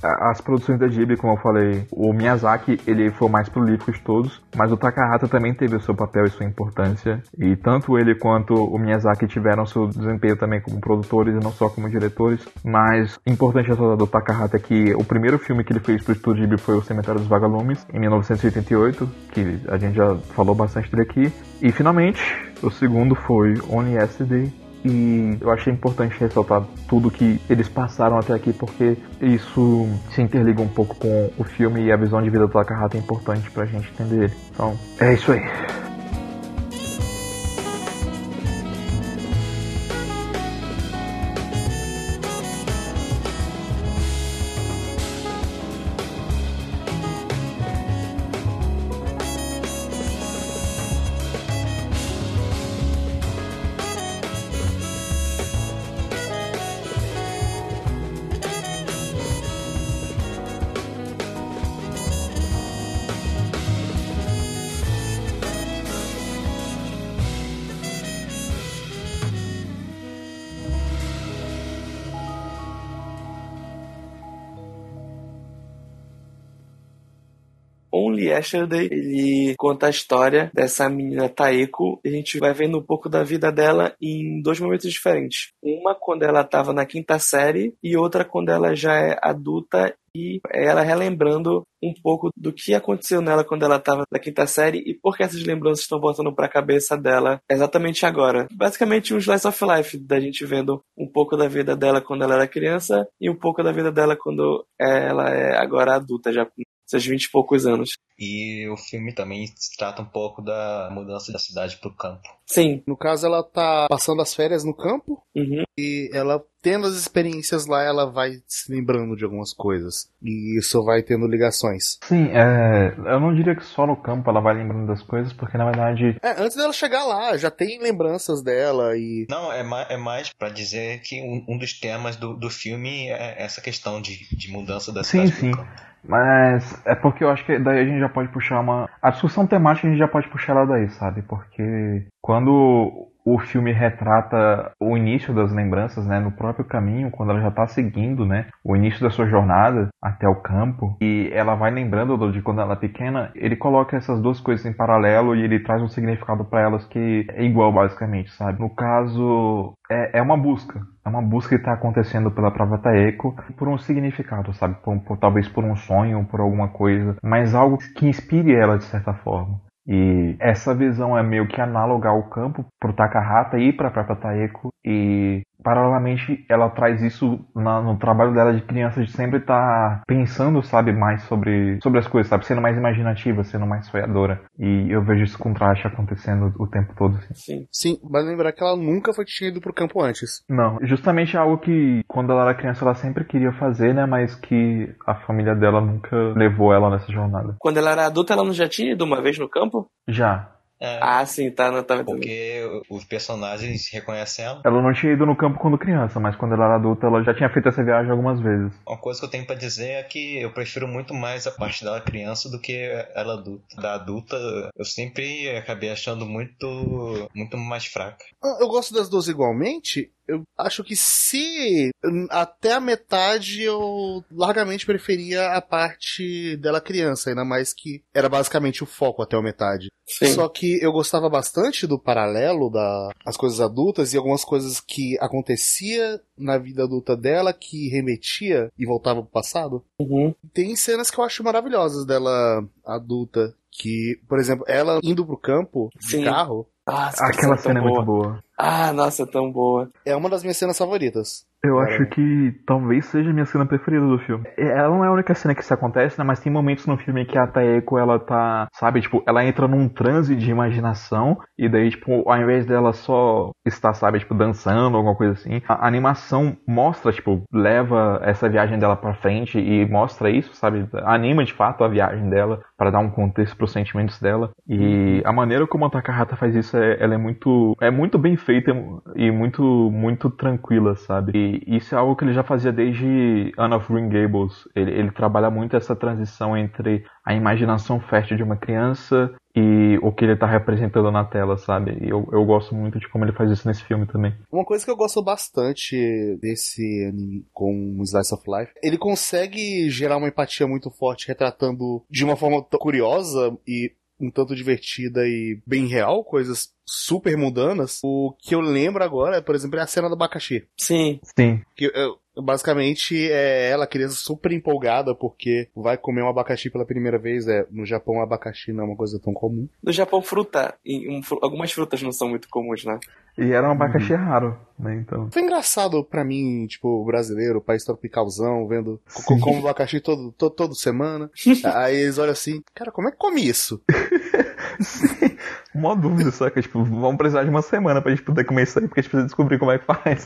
as produções da Ghibli, como eu falei, o Miyazaki ele foi o mais prolífico de todos, mas o Takahata também teve o seu papel e sua importância, e tanto ele quanto o Miyazaki tiveram seu desempenho também como produtores e não só como diretores, mas importante ressaltar do Takahata é que o primeiro filme que ele fez para o estúdio Ghibli foi O Cemitério dos Vagalumes, em 1988, que a gente já falou bastante dele aqui, e finalmente, o segundo foi Only Yesterday, e eu achei importante ressaltar tudo que eles passaram até aqui, porque isso se interliga um pouco com o filme e a visão de vida do Takahata é importante pra gente entender ele. Então, é isso aí. Yesterday, ele conta a história dessa menina Taeko. E a gente vai vendo um pouco da vida dela em dois momentos diferentes. Uma quando ela estava na quinta série e outra quando ela já é adulta e ela relembrando um pouco do que aconteceu nela quando ela estava na quinta série e por que essas lembranças estão voltando para a cabeça dela exatamente agora. Basicamente um slice of life da gente vendo um pouco da vida dela quando ela era criança e um pouco da vida dela quando ela é agora adulta, já seus vinte e poucos anos. E o filme também trata um pouco da mudança da cidade pro campo. Sim. No caso, ela tá passando as férias no campo uhum. e ela, tendo as experiências lá, ela vai se lembrando de algumas coisas. E isso vai tendo ligações. Sim, é, eu não diria que só no campo ela vai lembrando das coisas, porque na verdade. É, antes dela chegar lá, já tem lembranças dela e. Não, é mais, é mais para dizer que um, um, dos temas do, do filme é essa questão de, de mudança da cidade sim, sim. Mas é porque eu acho que daí a gente já pode puxar uma. A discussão temática a gente já pode puxar ela daí, sabe? Porque quando o filme retrata o início das lembranças, né, no próprio caminho, quando ela já tá seguindo, né, o início da sua jornada até o campo, e ela vai lembrando de quando ela é pequena, ele coloca essas duas coisas em paralelo e ele traz um significado para elas que é igual basicamente, sabe? No caso, é, é uma busca, é uma busca que está acontecendo pela própria Taeko por um significado, sabe? Por, por, talvez por um sonho, por alguma coisa, mas algo que inspire ela de certa forma. E essa visão é meio que análoga ao campo pro Takahata e pra própria Taeko. E paralelamente ela traz isso na, no trabalho dela de criança de sempre estar tá pensando, sabe, mais sobre, sobre as coisas, sabe, sendo mais imaginativa, sendo mais sonhadora. E eu vejo esse contraste acontecendo o tempo todo. Assim. Sim. Sim, mas lembrar que ela nunca foi tinha ido pro campo antes. Não, justamente algo que quando ela era criança ela sempre queria fazer, né, mas que a família dela nunca levou ela nessa jornada. Quando ela era adulta, ela não já tinha ido uma vez no campo? Já. É, Ah, sim, tá, não tá porque os personagens reconhecem ela. Ela não tinha ido no campo quando criança, mas quando ela era adulta ela já tinha feito essa viagem algumas vezes. Uma coisa que eu tenho pra dizer é que eu prefiro muito mais a parte dela criança do que ela adulta. Da adulta, eu sempre acabei achando muito, muito mais fraca. Eu gosto das duas igualmente. Eu acho que se hum, até a metade eu largamente preferia a parte dela criança, ainda mais que era basicamente o foco até a metade. Sim. Só que eu gostava bastante do paralelo das as coisas adultas e algumas coisas que acontecia na vida adulta dela que remetia e voltava pro passado. Uhum. Tem cenas que eu acho maravilhosas dela adulta. Que, por exemplo, ela indo pro campo de Sim. carro Ah, essa Aquela cena é boa. muito boa. Ah, nossa, tão boa. é uma das minhas cenas favoritas. Eu Cara. acho que talvez seja a minha cena preferida do filme. Ela não é a única cena que isso acontece, né? Mas tem momentos no filme que a Taeko, ela tá, sabe, tipo, ela entra num transe de imaginação e daí, tipo, ao invés dela só estar, sabe, tipo, dançando, alguma coisa assim, a animação mostra, tipo, leva essa viagem dela pra frente e mostra isso, sabe? Anima de fato a viagem dela para dar um contexto pros sentimentos dela. E a maneira como a Takahata faz isso, é, ela é muito, é muito bem feita e muito, muito tranquila, sabe? E isso é algo que ele já fazia desde Anne of Green Gables. Ele, ele trabalha muito essa transição entre a imaginação fértil de uma criança e o que ele tá representando na tela, sabe? E eu, eu gosto muito de como ele faz isso nesse filme também. Uma coisa que eu gosto bastante desse anime com Slice of Life, ele consegue gerar uma empatia muito forte, retratando de uma forma curiosa e um tanto divertida e bem real, coisas super mundanas. O que eu lembro agora, por exemplo, é a cena do abacaxi. Sim. Sim. Que eu- basicamente é ela, criança, super empolgada porque vai comer um abacaxi pela primeira vez. É, no Japão, abacaxi não é uma coisa tão comum. No Japão, fruta. E um algumas frutas não são muito comuns, né? E era um abacaxi raro, né? Então. Foi engraçado pra mim, tipo, brasileiro, país tropicalzão, vendo co- como abacaxi todo, todo, toda semana. (laughs) Aí eles olham assim, cara, como é que come isso? Mó dúvida, saca? Tipo, vamos precisar de uma semana pra gente poder comer isso aí, porque a gente precisa descobrir como é que faz.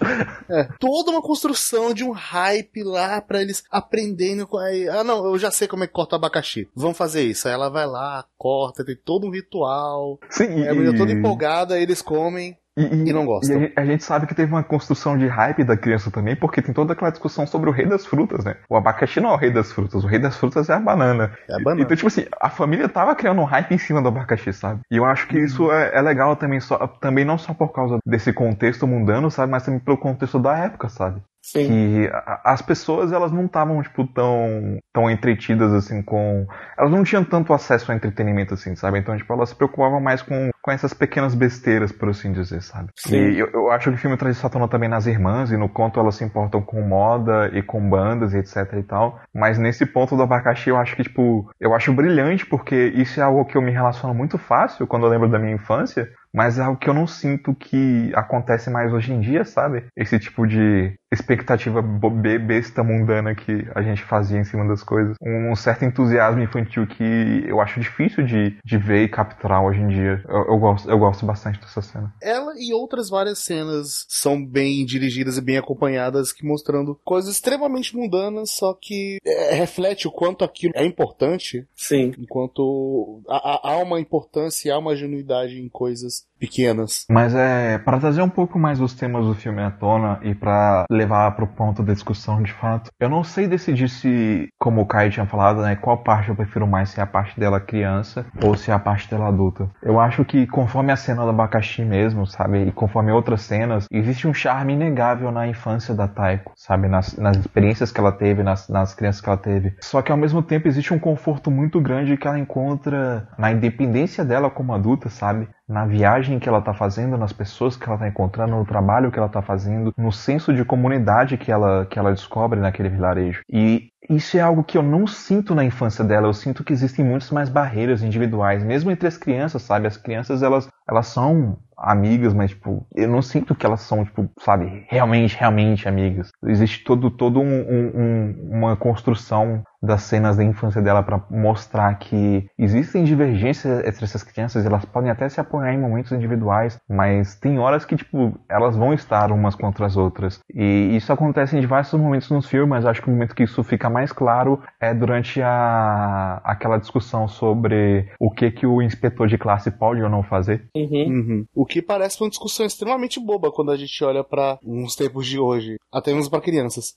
É, toda uma construção de um hype lá pra eles aprenderem. aí, Ah, não, eu já sei como é que corta o abacaxi. Vamos fazer isso. Aí ela vai lá, corta, tem todo um ritual. Sim, É, a menina toda empolgada, aí eles comem. E, e- E não gostam. e a gente- a gente sabe que teve uma construção de hype da criança também, porque tem toda aquela discussão sobre o rei das frutas, né? O abacaxi não é o rei das frutas, o rei das frutas é a banana. É a banana. Então, tipo assim, a família tava criando um hype em cima do abacaxi, sabe? E eu acho que isso é, é legal também, só, também não só por causa desse contexto mundano, sabe? Mas também pelo contexto da época, sabe? Sim. que as pessoas elas não estavam tipo tão tão entretidas assim com elas não tinham tanto acesso ao entretenimento assim sabe então tipo elas se preocupavam mais com, com essas pequenas besteiras por assim dizer sabe Sim. e eu, eu acho que o filme traz isso à tona também nas irmãs e no quanto elas se importam com moda e com bandas e etc e tal mas nesse ponto do abacaxi eu acho que tipo eu acho brilhante porque isso é algo que eu me relaciono muito fácil quando eu lembro da minha infância mas é algo que eu não sinto que acontece mais hoje em dia, sabe? Esse tipo de expectativa besta mundana que a gente fazia em cima das coisas. Um certo entusiasmo infantil que eu acho difícil de, de ver e capturar hoje em dia. Eu, eu gosto, eu gosto bastante dessa cena. Ela e outras várias cenas são bem dirigidas e bem acompanhadas, que mostrando coisas extremamente mundanas, só que é, reflete o quanto aquilo é importante, Sim. enquanto há, uma importância e há uma genuidade em coisas pequenas. Mas é para trazer um pouco mais os temas do filme à tona e para levar pro ponto da discussão de fato. Eu não sei decidir se, como o Kai tinha falado, né, qual parte eu prefiro mais, se é a parte dela criança ou se é a parte dela adulta. Eu acho que conforme a cena do abacaxi mesmo, sabe, e conforme outras cenas, existe um charme inegável na infância da Taiko, sabe, nas, nas experiências que ela teve, nas, nas crianças que ela teve. Só que ao mesmo tempo existe um conforto muito grande que ela encontra na independência dela como adulta, sabe? Na viagem que ela está fazendo, nas pessoas que ela está encontrando, no trabalho que ela está fazendo, no senso de comunidade que ela, que ela descobre naquele vilarejo. E isso é algo que eu não sinto na infância dela. Eu sinto que existem muitas mais barreiras individuais, mesmo entre as crianças, sabe? As crianças, elas, elas são amigas, mas, tipo, eu não sinto que elas são, tipo, sabe, realmente, realmente amigas. Existe todo, todo um, um, uma construção das cenas da infância dela para mostrar que existem divergências entre essas crianças, elas podem até se apoiar em momentos individuais, mas tem horas que, tipo, elas vão estar umas contra as outras. E isso acontece em diversos momentos nos filmes, mas acho que o momento que isso fica mais claro é durante a aquela discussão sobre o que que o inspetor de classe pode ou não fazer. Uhum. Uhum. O que parece uma discussão extremamente boba quando a gente olha para uns tempos de hoje, até mesmo para crianças.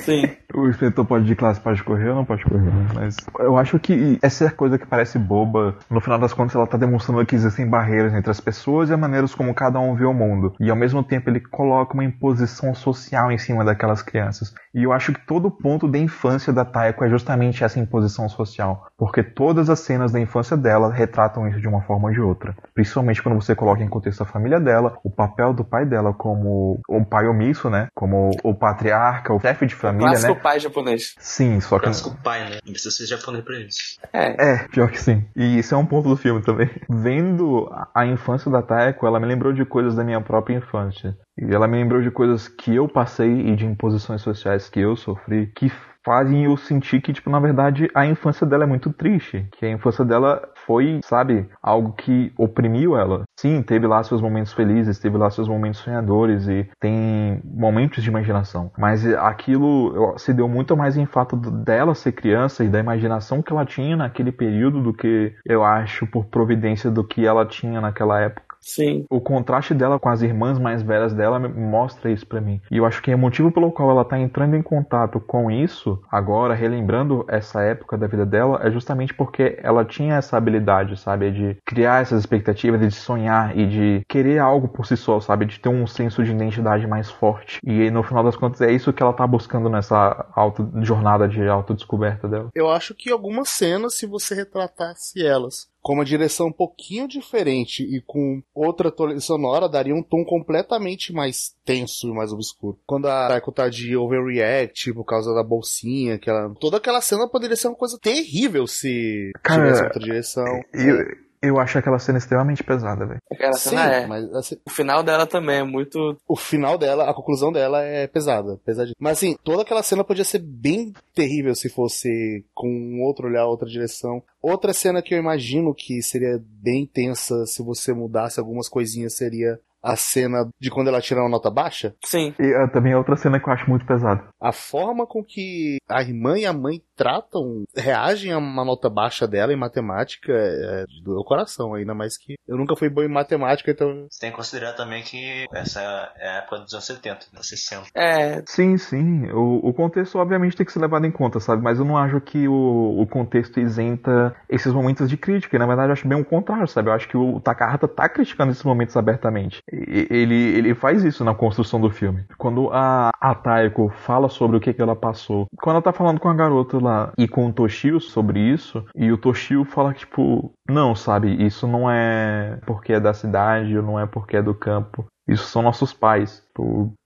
Sim. (laughs) o inspetor pode de classe pode correr ou não pode correr, né? Mas eu acho que essa é coisa que parece boba. No final das contas, ela tá demonstrando que existem barreiras entre as pessoas e as maneiras como cada um vê o mundo. E ao mesmo tempo ele coloca uma imposição social em cima daquelas crianças. E eu acho que todo o ponto da infância da Taeko é justamente essa imposição social. Porque todas as cenas da infância dela retratam isso de uma forma ou de outra. Principalmente quando você coloca em contexto a família dela, o papel do pai dela como um pai omisso, né? Como o patriarca, o chefe de família, Clássico né? pai japonês. Sim, só que. Clássico pai, né? Não precisa ser japonês pra isso. É. É, pior que sim. E isso é um ponto do filme também. (laughs) Vendo a infância da Taeko, ela me lembrou de coisas da minha própria infância. E ela me lembrou de coisas que eu passei e de imposições sociais que eu sofri, que fazem eu sentir que, tipo, na verdade, a infância dela é muito triste. Que a infância dela foi, sabe, algo que oprimiu ela. Sim, teve lá seus momentos felizes, teve lá seus momentos sonhadores e tem momentos de imaginação. Mas aquilo se deu muito mais em fato dela ser criança e da imaginação que ela tinha naquele período do que eu acho por providência do que ela tinha naquela época. Sim. O contraste dela com as irmãs mais velhas dela mostra isso para mim. E eu acho que o motivo pelo qual ela tá entrando em contato com isso, agora, relembrando essa época da vida dela, é justamente porque ela tinha essa habilidade, sabe? De criar essas expectativas, de sonhar e de querer algo por si só, sabe? De ter um senso de identidade mais forte. E no final das contas é isso que ela tá buscando nessa auto, jornada de autodescoberta dela. Eu acho que algumas cenas, se você retratasse elas com uma direção um pouquinho diferente e com outra trilha sonora, daria um tom completamente mais tenso e mais obscuro. Quando a Taiko tá de overreact por causa da bolsinha, que ela... toda aquela cena poderia ser uma coisa terrível se Cara, tivesse outra direção. Eu, eu acho aquela cena extremamente pesada, velho. Aquela cena Sim, é. Mas assim, o final dela também é muito. O final dela, a conclusão dela é pesada. Pesadinha. Mas assim, toda aquela cena podia ser bem terrível se fosse com um outro olhar, outra direção. Outra cena que eu imagino que seria bem tensa se você mudasse algumas coisinhas seria a cena de quando ela tira uma nota baixa? Sim. E uh, também é outra cena que eu acho muito pesada. A forma com que a irmã e a mãe tratam, reagem a uma nota baixa dela em matemática é, é do meu coração, ainda mais que eu nunca fui bom em matemática, então. Você tem que considerar também que essa é a época dos anos 70, dos 60. É. Sim, sim. O, o contexto, obviamente, tem que ser levado em conta, sabe? Mas eu não acho que o, o contexto isenta esses momentos de crítica. E, na verdade, eu acho bem o contrário, sabe? Eu acho que o Takahata tá criticando esses momentos abertamente. Ele, ele faz isso na construção do filme. Quando a, a Taiko fala sobre o que, que ela passou, quando ela tá falando com a garota lá e com o Toshio sobre isso, e o Toshio fala que, tipo, não, sabe, isso não é porque é da cidade ou não é porque é do campo. Isso são nossos pais.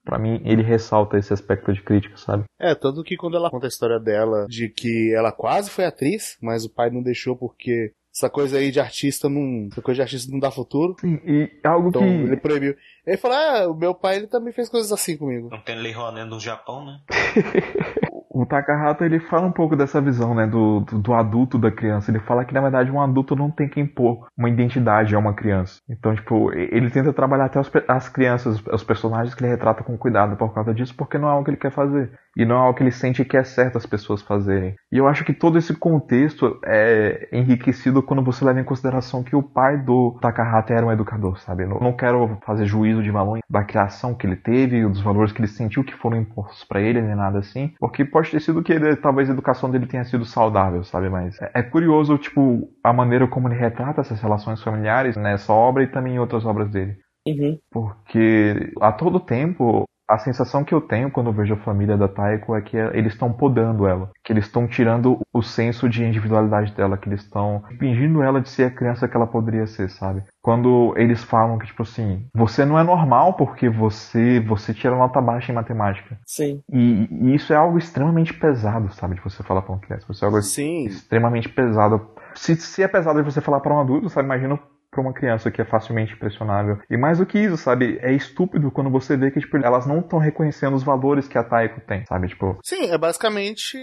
Para mim, ele ressalta esse aspecto de crítica, sabe? É, tanto que quando ela conta a história dela, de que ela quase foi atriz, mas o pai não deixou porque essa coisa aí de artista não. Essa coisa de artista não dá futuro. Sim, e algo então, que. Ele proibiu. Ele falou: ah, o meu pai ele também fez coisas assim comigo. Não tem Lei Rouanet no Japão, né? (laughs) o Takahata ele fala um pouco dessa visão, né, do, do, do, adulto da criança. Ele fala que na verdade um adulto não tem que impor uma identidade a uma criança. Então, tipo, ele tenta trabalhar até os, as crianças, os personagens que ele retrata com cuidado por causa disso, porque não é algo que ele quer fazer. E não é algo que ele sente que é certo as pessoas fazerem. E eu acho que todo esse contexto é enriquecido quando você leva em consideração que o pai do Takahata era um educador, sabe? Eu não quero fazer juízo de valor da criação que ele teve, dos valores que ele sentiu que foram impostos para ele, nem nada assim. Porque pode ter sido que ele, talvez a educação dele tenha sido saudável, sabe? Mas é, é curioso, tipo, a maneira como ele retrata essas relações familiares nessa obra e também em outras obras dele. Uhum. Porque a todo tempo a sensação que eu tenho quando eu vejo a família da Taiko é que eles estão podando ela, que eles estão tirando o senso de individualidade dela, que eles estão impedindo ela de ser a criança que ela poderia ser, sabe? Quando eles falam que tipo assim, você não é normal porque você você tira nota baixa em matemática. Sim. E, e isso é algo extremamente pesado, sabe, de você falar para uma criança. Isso é algo Sim. extremamente pesado. Se, se é pesado de você falar para um adulto, sabe, imagina para uma criança que é facilmente impressionável. E mais do que isso, sabe? É estúpido quando você vê que tipo, elas não estão reconhecendo os valores que a Taiko tem, sabe? Tipo, Sim, é basicamente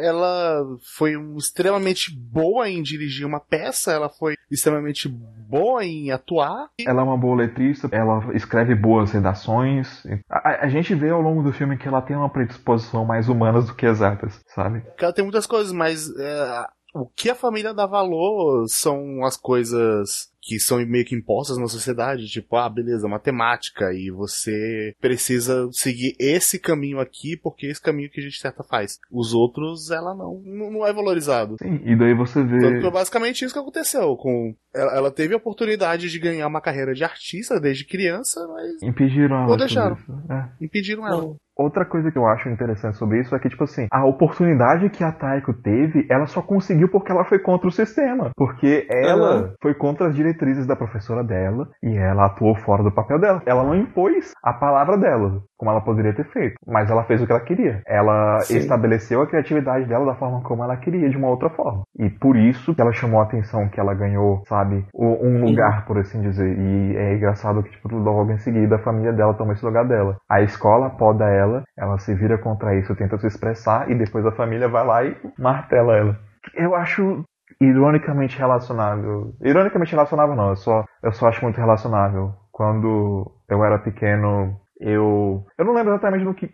ela foi extremamente boa em dirigir uma peça, ela foi extremamente boa em atuar. e- ela é uma boa letrista, ela escreve boas redações. A, a- gente vê ao longo do filme que ela tem uma predisposição mais humanas do que exatas, sabe? Ela tem muitas coisas, mas é, o que a família dá valor são as coisas que são meio que impostas na sociedade, tipo, ah, beleza, matemática, e você precisa seguir esse caminho aqui, porque esse caminho que a gente certa faz. Os outros, ela não, não é valorizado. Sim, e daí você vê. Tanto que é basicamente isso que aconteceu. Com ela, ela teve a oportunidade de ganhar uma carreira de artista desde criança, mas Impediram ela. Fazer deixaram. É. impediram ela. Não. Outra coisa que eu acho interessante sobre isso é que, tipo assim, a oportunidade que a Taiko teve, ela só conseguiu porque ela foi contra o sistema. Porque ela Aham. foi contra as diretrizes da professora dela e ela atuou fora do papel dela. Ela não impôs a palavra dela, como ela poderia ter feito. Mas ela fez o que ela queria. Ela Sim. estabeleceu a criatividade dela da forma como ela queria, de uma outra forma. E por isso que ela chamou a atenção, que ela ganhou, sabe, um lugar, por assim dizer. E é engraçado que, tipo, logo em seguida a família dela toma esse lugar dela. A escola poda ela, ela se vira contra isso, tenta se expressar, e depois a família vai lá e martela ela. Eu acho ironicamente relacionável. Ironicamente relacionável não, eu só, eu só acho muito relacionável. Quando eu era pequeno, eu. Eu não lembro exatamente no que,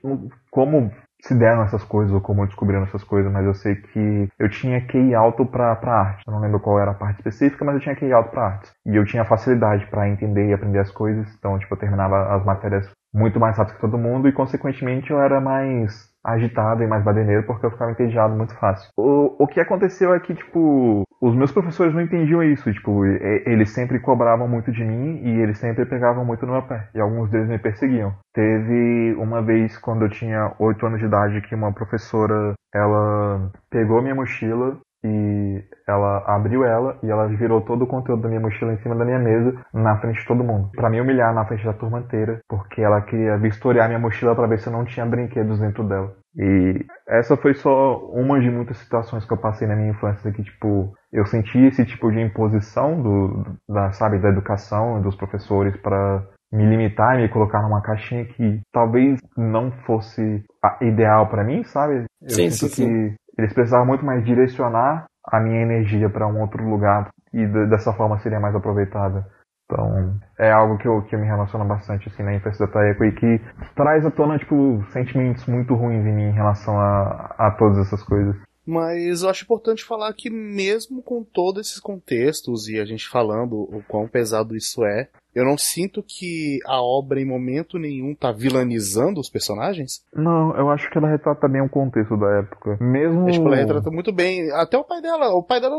como se deram essas coisas ou como descobriram essas coisas, mas eu sei que eu tinha QI alto pra arte. Eu não lembro qual era a parte específica, mas eu tinha QI alto pra arte. E eu tinha facilidade pra entender e aprender as coisas, então, tipo, eu terminava as matérias muito mais rápido que todo mundo e, consequentemente, eu era mais agitado e mais badeneiro porque eu ficava entediado muito fácil. O, o que aconteceu é que, tipo, os meus professores não entendiam isso. Tipo, eles sempre cobravam muito de mim e eles sempre pegavam muito no meu pé. E alguns deles me perseguiam. Teve uma vez, quando eu tinha 8 anos de idade, que uma professora, ela pegou minha mochila e ela abriu ela e ela virou todo o conteúdo da minha mochila em cima da minha mesa na frente de todo mundo. Pra me humilhar na frente da turma inteira, porque ela queria vistoriar minha mochila pra ver se eu não tinha brinquedos dentro dela. E essa foi só uma de muitas situações que eu passei na minha infância que tipo eu senti esse tipo de imposição do da sabe da educação dos professores para me limitar e me colocar numa caixinha que talvez não fosse a ideal pra mim, sabe? Eu Sim, sinto sim, que eles precisavam muito mais direcionar a minha energia para um outro lugar e de- dessa forma seria mais aproveitada. Então, é algo que eu, que eu me relaciono bastante assim na infância da Taeko e que traz à tona tipo sentimentos muito ruins em mim em relação a, a todas essas coisas. Mas eu acho importante falar que mesmo com todos esses contextos e a gente falando o quão pesado isso é, eu não sinto que a obra em momento nenhum tá vilanizando os personagens. Não, eu acho que ela retrata bem o contexto da época. Mesmo. É, tipo, ela retrata muito bem. Até o pai dela. O pai dela,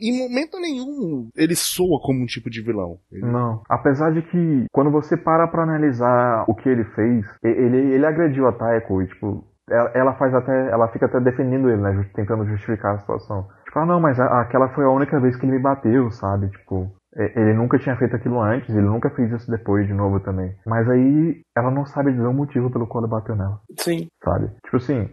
em momento nenhum, ele soa como um tipo de vilão. Ele- Não. Apesar de que, quando você para pra analisar o que ele fez, ele, ele agrediu a Taeko e, tipo, ela, faz até. Ela fica até defendendo ele, né? Tentando justificar a situação. Tipo, ah, não, mas aquela foi a única vez que ele me bateu, sabe? Tipo. E- Ele nunca tinha feito aquilo antes, ele nunca fez isso depois de novo também. Mas aí ela não sabe dizer o motivo pelo qual ele bateu nela, Sim. sabe? Tipo assim,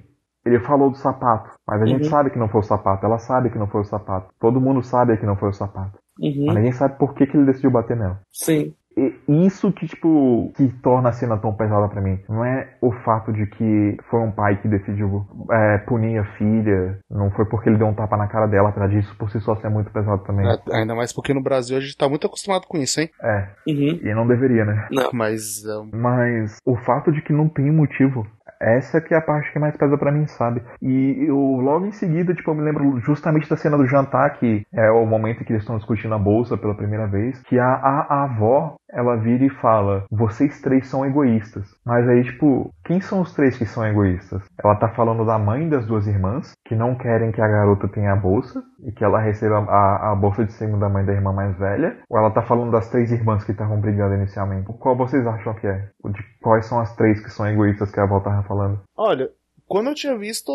ele falou do sapato, mas a gente Uhum. sabe que não foi o sapato, ela sabe que não foi o sapato. Todo mundo sabe que não foi o sapato. Uhum. Mas ninguém sabe por que, que ele decidiu bater nela. Sim. E isso que, tipo, que torna a cena tão pesada pra mim. Não é o fato de que foi um pai que decidiu é, punir a filha. Não foi porque ele deu um tapa na cara dela, apesar disso por si só ser muito pesado também. É, Ainda mais porque no Brasil a gente tá muito acostumado com isso, hein? É, Uhum. e não deveria, né? Mas. é, Mas o fato de que não tem motivo. Essa que é a parte que mais pesa para mim, sabe? E eu, logo em seguida, tipo, eu me lembro justamente da cena do jantar, que é o momento que eles estão discutindo a bolsa pela primeira vez, que a, a, a avó, ela vira e fala, vocês três são egoístas. Mas aí, tipo, quem são os três que são egoístas? Ela tá falando da mãe das duas irmãs, que não querem que a garota tenha a bolsa, e que ela receba a, a bolsa de cima da mãe da irmã mais velha? Ou ela tá falando das três irmãs que estavam brigando inicialmente? Qual vocês acham que é? De quais são as três que são egoístas que a avó tava falando? Olha, quando eu tinha visto,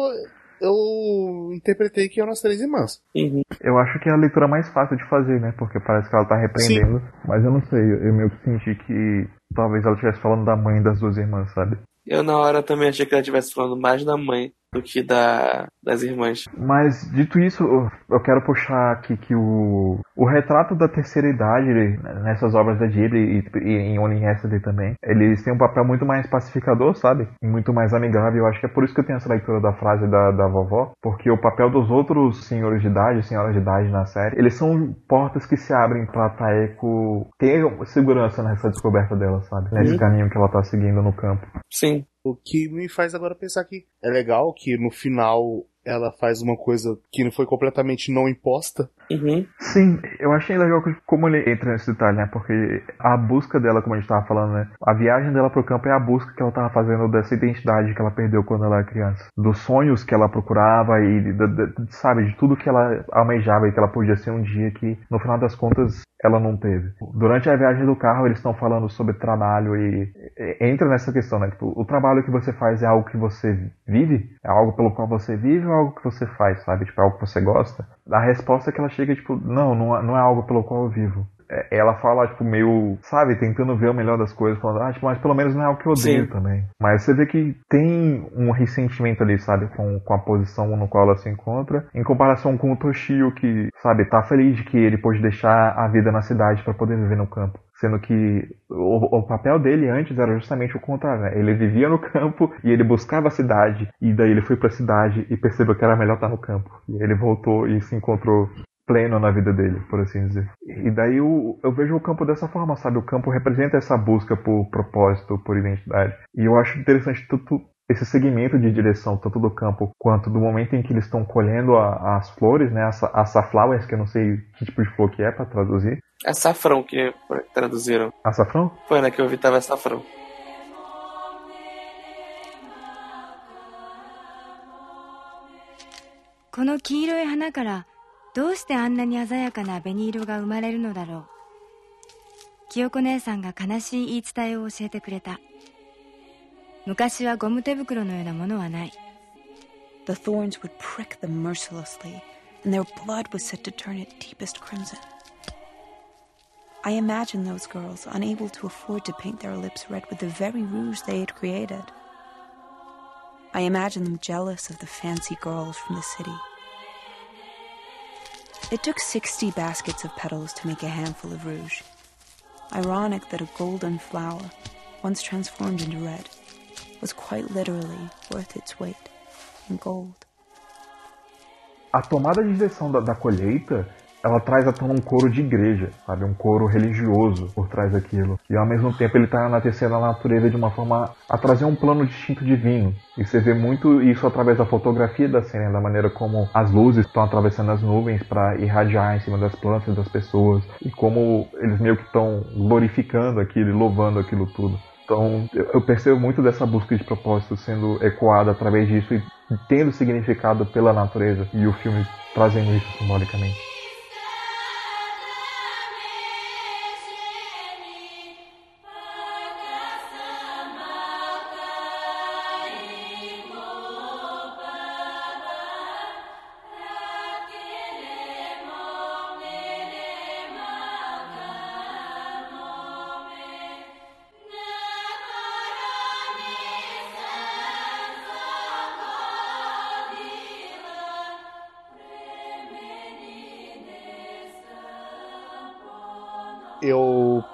eu interpretei que eram as três irmãs. Uhum. Eu acho que é a leitura mais fácil de fazer, né? Porque parece que ela tá repreendendo. Mas eu não sei, eu meio que senti que talvez ela estivesse falando da mãe das duas irmãs, sabe? Eu na hora também achei que ela estivesse falando mais da mãe do que da, das irmãs. Mas, dito isso, eu- quero puxar aqui que o, o retrato da terceira idade nessas obras da Ghibli e, e em Only Yesterday também, eles têm um papel muito mais pacificador, sabe? E muito mais amigável. Eu acho que é por isso que eu tenho essa leitura da frase da, da vovó, porque o papel dos outros senhores de idade, senhoras de idade na série, eles são portas que se abrem pra Taeko ter segurança nessa descoberta dela, sabe? Nesse Uhum. caminho que ela tá seguindo no campo. Sim. O que me faz agora pensar que é legal que no final ela faz uma coisa que não foi completamente não imposta. Uhum. Sim, eu achei legal como ele entra nesse detalhe, né? Porque a busca dela, como a gente tava falando, né? A viagem dela pro campo é a busca que ela tava fazendo dessa identidade que ela perdeu quando ela era criança. Dos sonhos que ela procurava e, da- da- sabe, de tudo que ela almejava e que ela podia ser um dia que, no final das contas, ela não teve. Durante a viagem do carro, eles estão falando sobre trabalho e, e entra nessa questão, né? Tipo, o trabalho que você faz é algo que você vive? É algo pelo qual você vive é algo que você faz, sabe? Tipo, é algo que você gosta? A resposta é que ela chega, tipo, não, não é, não é algo pelo qual eu vivo. Ela fala, tipo, meio, sabe, tentando ver o melhor das coisas, falando, ah, tipo, mas pelo menos não é algo que eu odeio Sim. também. Mas você vê que tem um ressentimento ali, sabe, com, com a posição no qual ela se encontra, em comparação com o Toshio, que, sabe, tá feliz de que ele pôde deixar a vida na cidade para poder viver no campo. Sendo que o, o papel dele antes era justamente o contrário. né? Ele vivia no campo e ele buscava a cidade. E daí ele foi pra cidade e percebeu que era melhor estar no campo. E ele voltou e se encontrou pleno na vida dele, por assim dizer. E daí eu, eu vejo o campo dessa forma, sabe? O campo representa essa busca por propósito, por identidade. E eu acho interessante tanto esse segmento de direção, tanto do campo quanto do momento em que eles estão colhendo a- as flores, né? As, as safflowers, que eu não sei que tipo de flor que é pra traduzir. É safrão que traduziram. Açafrão? Foi, né, que eu vi tava safrão. この黄色い花からどうしてあんなに鮮やかな紅色が生まれるのだろう清子姉さんが悲しい言い伝えを教えてくれた 昔はゴム手袋のようなものはない The thorns would prick them mercilessly, and their blood was said to turn it deepest crimson. I imagine those girls unable to afford to paint their lips red with the very rouge they had created. I imagine them jealous of the fancy girls from the city. It took 60 baskets of petals to make a handful of rouge. Ironic that a golden flower, once transformed into red, was quite literally worth its weight in gold. A tomada de direção da, da colheita, ela traz tona um coro de igreja, sabe? Um coro religioso por trás daquilo. E ao mesmo tempo ele tá enaltecendo a natureza de uma forma a trazer um plano distinto divino. E você vê muito isso através da fotografia da cena, da maneira como as luzes estão atravessando as nuvens para irradiar em cima das plantas das pessoas. E como eles meio que estão glorificando aquilo e louvando aquilo tudo. Então, eu percebo muito dessa busca de propósito sendo ecoada através disso e tendo significado pela natureza e o filme trazendo isso simbolicamente.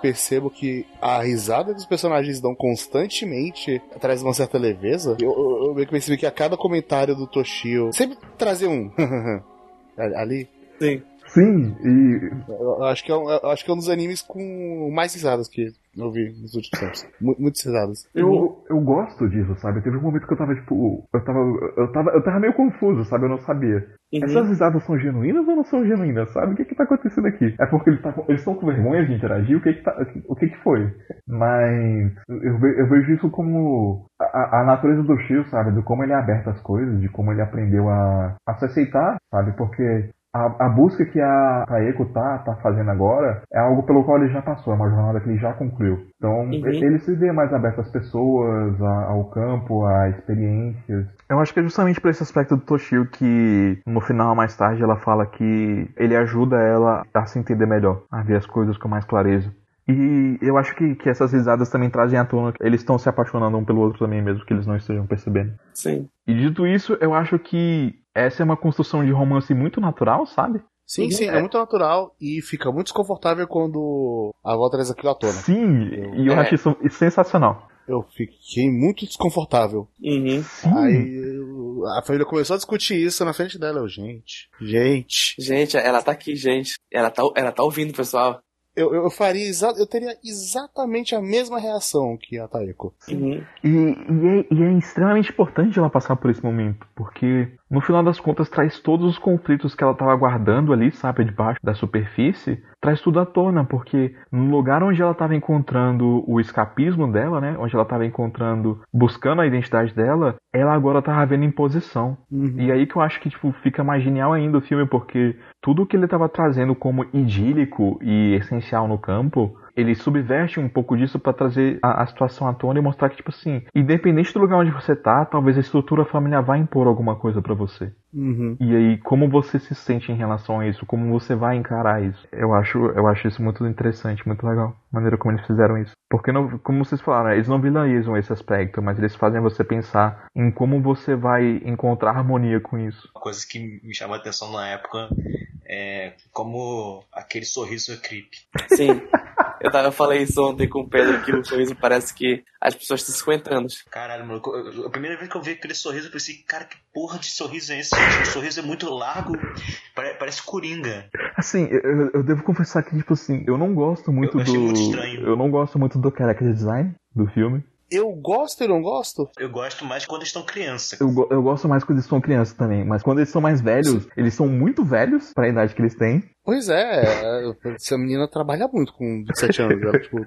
Percebo que a risada que os personagens dão constantemente traz uma certa leveza. Eu, eu, eu meio que percebi que a cada comentário do Toshio sempre trazia um (laughs) ali. Sim. Sim, e. Eu acho que é um, eu acho que é um dos animes com mais risadas que eu vi nos últimos tempos. Mu- Muitas risadas. Eu, eu gosto disso, sabe? Teve um momento que eu tava, tipo. Eu tava. Eu tava, eu tava meio confuso, sabe? Eu não sabia. Uhum. Essas risadas são genuínas ou não são genuínas, sabe? O que que tá acontecendo aqui? É porque eles tá- estão com vergonha de interagir? O que que, tá, o que que foi? Mas eu, ve- eu vejo isso como a, a natureza do Shio, sabe? De como ele é aberto às coisas, de como ele aprendeu a, a se aceitar, sabe? Porque a, a busca que a Taeko tá, tá fazendo agora é algo pelo qual ele já passou, é uma jornada que ele já concluiu. Então, Uhum. ele se vê mais aberto às pessoas, a- ao campo, a experiências. Eu acho que é justamente por esse aspecto do Toshio que, no final, mais tarde, ela fala que ele ajuda ela a se entender melhor, a ver as coisas com mais clareza. E eu acho que, que essas risadas também trazem à tona que eles estão se apaixonando um pelo outro também, mesmo que eles não estejam percebendo. Sim. E dito isso, eu acho que essa é uma construção de romance muito natural, sabe? Sim, sim, é muito natural e fica muito desconfortável quando a avó traz aquilo à tona. Sim, e eu É. acho isso sensacional. Eu fiquei muito desconfortável. Uhum. Sim. Aí eu- a família começou a discutir isso na frente dela. Eu, gente, gente. Gente, ela tá aqui, gente. Ela tá, ela tá ouvindo, pessoal. Eu, eu faria exa eu teria exatamente a mesma reação que a Taeko. Uhum. E, e é, e é extremamente importante ela passar por esse momento, porque no final das contas traz todos os conflitos que ela estava guardando ali, sabe, debaixo da superfície, traz tudo à tona, porque no lugar onde ela estava encontrando o escapismo dela, né, onde ela estava encontrando, buscando a identidade dela, ela agora estava vendo imposição. E aí que eu acho que tipo, fica mais genial ainda o filme, porque tudo que ele estava trazendo como idílico e essencial no campo, ele subverte um pouco disso para trazer a, a situação à tona e mostrar que, tipo assim, independente do lugar onde você tá, talvez a estrutura familiar vá impor alguma coisa para você. Uhum. E aí, como você se sente em relação a isso? Como você vai encarar isso? Eu acho, eu acho isso muito interessante, muito legal. A maneira como eles fizeram isso. Porque, não, como vocês falaram, eles não vilanizam esse aspecto, mas eles fazem você pensar em como você vai encontrar harmonia com isso. Uma coisa que me chamou a atenção na época é como aquele sorriso é creepy. Sim. Eu, tava, eu falei isso ontem com o Pedro, que o sorriso parece que as pessoas têm 50 anos. Caralho, mano, eu- a primeira vez que eu vi aquele sorriso, eu pensei, cara, que porra de sorriso é esse? gente? O sorriso é muito largo, pare- parece coringa. Assim, eu, eu devo confessar que, tipo assim, eu não gosto muito Eu achei do. muito estranho. Eu não gosto muito do character design do filme. Eu gosto e não gosto? Eu gosto mais quando eles estão criança. Eu, go- eu gosto mais quando eles são crianças também, mas quando eles são mais velhos, eles são muito velhos pra idade que eles têm. Pois é, (laughs) essa menina trabalha muito com 27 anos. Ela, tipo,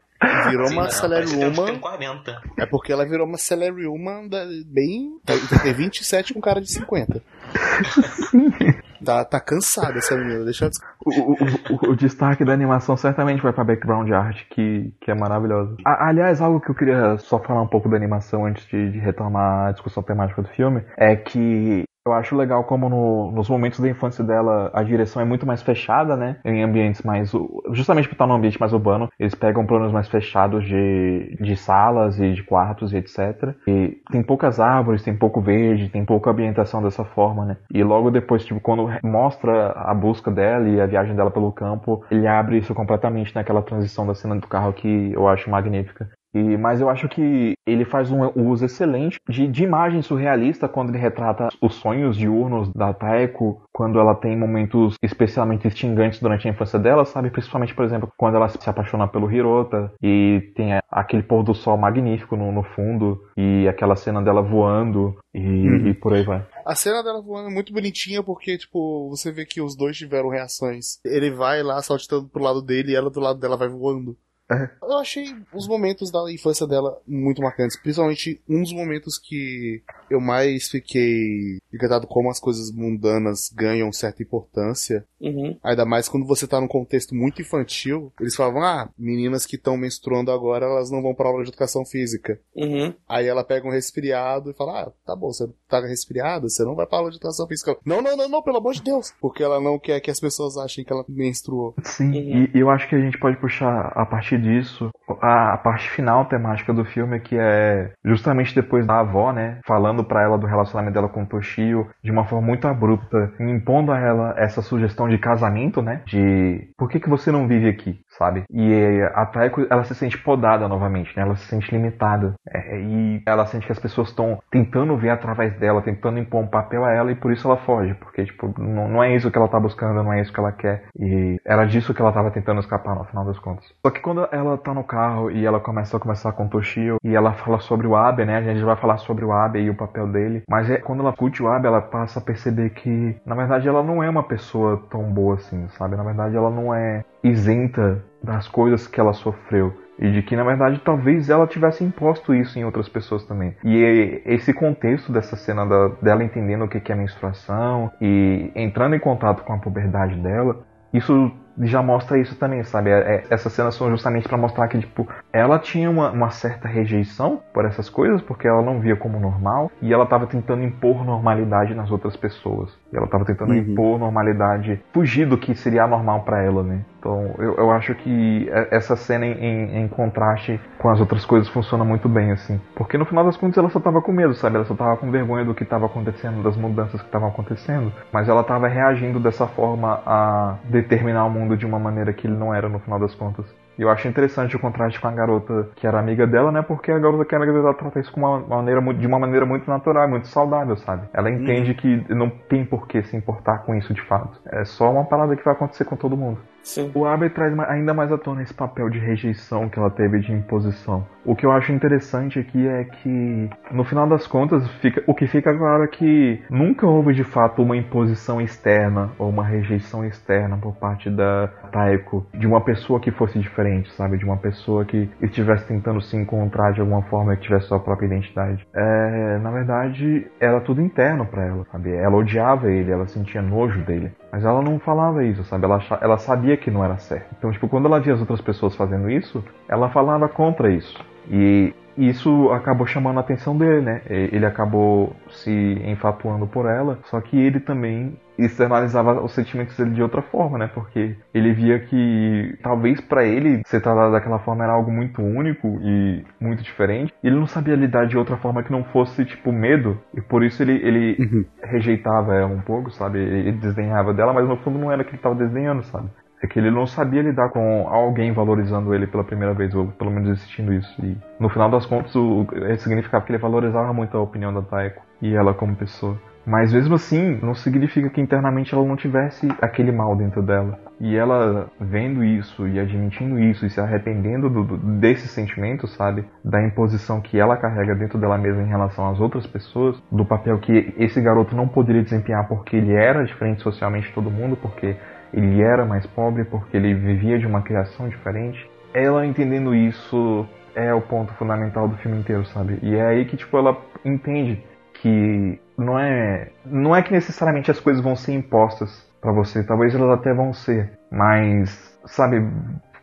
virou Sim, uma não, tem Woman. 40. É porque ela virou uma Celery Woman da- bem. Tem 27 com cara de 50. (laughs) Tá, tá cansada essa menina, deixa eu O, o- o- destaque da animação certamente vai pra background art, que, que é maravilhosa. Aliás, algo que eu queria só falar um pouco da animação antes de, de retomar a discussão temática do filme é que eu acho legal como no- nos momentos da infância dela a direção é muito mais fechada, né? Em ambientes mais. Justamente por estar num ambiente mais urbano, eles pegam planos mais fechados de, de salas e de quartos e etc. E tem poucas árvores, tem pouco verde, tem pouca ambientação dessa forma, né? E logo depois, tipo, quando mostra a busca dela e a viagem dela pelo campo, ele abre isso completamente naquela transição da cena do carro que eu acho magnífica. E, mas eu acho que ele faz um uso excelente de, de imagem surrealista quando ele retrata os sonhos diurnos da Taeko, quando ela tem momentos especialmente extingantes durante a infância dela, sabe? Principalmente, por exemplo, quando ela se apaixona pelo Hirota e tem aquele pôr do sol magnífico no, no fundo e aquela cena dela voando e, e por aí vai. A cena dela voando é muito bonitinha porque, tipo, você vê que os dois tiveram reações. Ele vai lá saltitando pro lado dele e ela do lado dela vai voando. Eu achei os momentos da infância dela muito marcantes. Principalmente um dos momentos que eu mais fiquei encantado como as coisas mundanas ganham certa importância. Uhum. Ainda mais quando você tá num contexto muito infantil. Eles falavam, ah, meninas que estão menstruando agora, elas não vão pra aula de educação física. Uhum. Aí ela pega um resfriado e fala: Ah, tá bom, você tá resfriada, você não vai pra aula de educação física. Não, não, não, não, pelo amor de Deus. Porque ela não quer que as pessoas achem que ela menstruou. Sim, Uhum. e, e eu acho que a gente pode puxar a partir disso, a, a, parte final temática do filme, que é justamente depois da avó, né, falando para ela do relacionamento dela com o Toshio de uma forma muito abrupta, impondo a ela essa sugestão de casamento, né, de por que, que você não vive aqui, sabe? E a Taiko, ela se sente podada novamente, né, ela se sente limitada, é, e ela sente que as pessoas estão tentando ver através dela, tentando impor um papel a ela, e por isso ela foge, porque, tipo, não, não é isso que ela tá buscando, não é isso que ela quer, e era disso que ela tava tentando escapar no final das contas. Só que quando ela tá no carro e ela começa a conversar com o Toshio e ela fala sobre o Abe, né? A gente vai falar sobre o Abe e o papel dele. Mas é, quando ela curte o Abe, ela passa a perceber que, na verdade, ela não é uma pessoa tão boa assim, sabe? Na verdade, ela não é isenta das coisas que ela sofreu. E de que, na verdade, talvez ela tivesse imposto isso em outras pessoas também. E esse contexto dessa cena da, dela entendendo o que é menstruação e entrando em contato com a puberdade dela, isso já mostra isso também, sabe? É, é, essas cenas são justamente para mostrar que, tipo, ela tinha uma, uma, certa rejeição por essas coisas, porque ela não via como normal, e ela estava tentando impor normalidade nas outras pessoas. E ela estava tentando uhum. impor normalidade, fugir do que seria normal para ela, né? Então, eu, eu acho que essa cena em, em, em, contraste com as outras coisas funciona muito bem, assim. Porque no final das contas ela só tava com medo, sabe? Ela só tava com vergonha do que estava acontecendo, das mudanças que estavam acontecendo. Mas ela tava reagindo dessa forma a determinar o mundo de uma maneira que ele não era no final das contas. E eu acho interessante o contraste com a garota que era amiga dela, né? Porque a garota que era amiga dela trata isso com uma maneira, de uma maneira muito natural, muito saudável, sabe? Ela uhum. entende que não tem por que se importar com isso de fato. É só uma parada que vai acontecer com todo mundo. Sim. O Abe traz ainda mais à tona esse papel de rejeição que ela teve de imposição. O que eu acho interessante aqui é que, no final das contas, fica, o que fica claro é que nunca houve de fato uma imposição externa ou uma rejeição externa por parte da Taeko de uma pessoa que fosse diferente, sabe? De uma pessoa que estivesse tentando se encontrar de alguma forma e tivesse sua própria identidade. É, na verdade, era tudo interno para ela, sabe? Ela odiava ele, ela sentia nojo dele. Mas ela não falava isso, sabe? Ela, ela sabia que não era certo. Então, tipo, quando ela via as outras pessoas fazendo isso, ela falava contra isso. E isso acabou chamando a atenção dele, né? Ele acabou se enfatuando por ela, só que ele também externalizava os sentimentos dele de outra forma, né? Porque ele via que talvez para ele ser tratado daquela forma era algo muito único e muito diferente. E ele não sabia lidar de outra forma que não fosse tipo medo, e por isso ele, ele uhum. rejeitava ela um pouco, sabe? Ele desdenhava dela, mas no fundo não era que ele estava desdenhando, sabe? É que ele não sabia lidar com alguém valorizando ele pela primeira vez, ou pelo menos existindo isso. E no final das contas, o, significava que ele valorizava muito a opinião da Taeko e ela como pessoa. Mas mesmo assim, não significa que internamente ela não tivesse aquele mal dentro dela. E ela vendo isso e admitindo isso e se arrependendo do, do, desse sentimento, sabe? Da imposição que ela carrega dentro dela mesma em relação às outras pessoas, do papel que esse garoto não poderia desempenhar porque ele era diferente socialmente de todo mundo, porque ele era mais pobre porque ele vivia de uma criação diferente. Ela entendendo isso é o ponto fundamental do filme inteiro, sabe? E é aí que tipo ela entende que não é não é que necessariamente as coisas vão ser impostas para você, talvez elas até vão ser, mas sabe,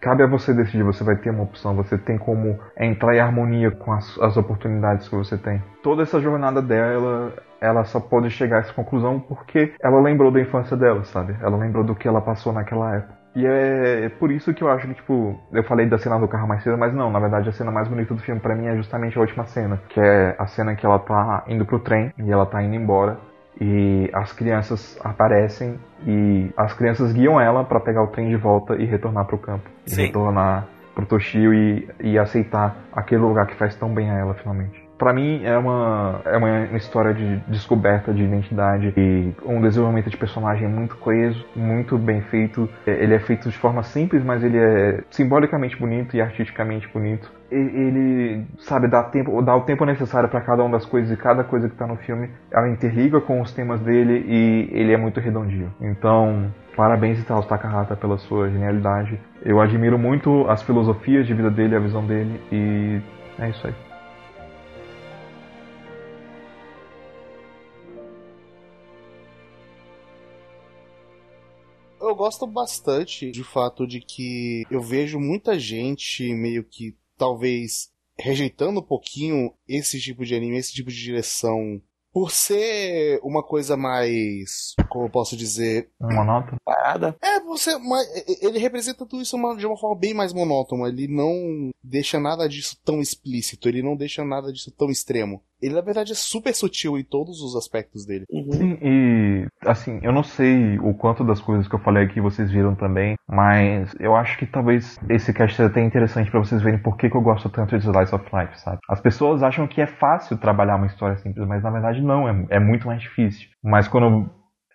cabe a você decidir, você vai ter uma opção, você tem como entrar em harmonia com as, as oportunidades que você tem. Toda essa jornada dela ela só pôde chegar a essa conclusão porque ela lembrou da infância dela, sabe? Ela lembrou do que ela passou naquela época. E é por isso que eu acho que, tipo, eu falei da cena do carro mais cedo, mas não, na verdade a cena mais bonita do filme para mim é justamente a última cena, que é a cena que ela tá indo pro trem e ela tá indo embora e as crianças aparecem e as crianças guiam ela para pegar o trem de volta e retornar pro campo. Sim. E retornar pro Toshio e, e aceitar aquele lugar que faz tão bem a ela finalmente para mim é uma, é uma história de descoberta de identidade e um desenvolvimento de personagem muito coeso, muito bem feito. É, ele é feito de forma simples, mas ele é simbolicamente bonito e artisticamente bonito. Ele, sabe, dá, tempo, dá o tempo necessário para cada uma das coisas e cada coisa que tá no filme, ela interliga com os temas dele e ele é muito redondinho. Então, parabéns Itaú Takahata pela sua genialidade. Eu admiro muito as filosofias de vida dele, a visão dele e é isso aí. Eu gosto bastante de fato de que eu vejo muita gente meio que talvez rejeitando um pouquinho esse tipo de anime, esse tipo de direção por ser uma coisa mais, como eu posso dizer, Monótono. Parada. é você, mas ele representa tudo isso de uma forma bem mais monótona. Ele não deixa nada disso tão explícito. Ele não deixa nada disso tão extremo. Ele na verdade é super sutil em todos os aspectos dele. Uhum. Sim, e assim, eu não sei o quanto das coisas que eu falei aqui vocês viram também, mas eu acho que talvez esse cast seja até interessante pra vocês verem por que, que eu gosto tanto de Slice of Life, sabe? As pessoas acham que é fácil trabalhar uma história simples, mas na verdade não, é, é muito mais difícil. Mas quando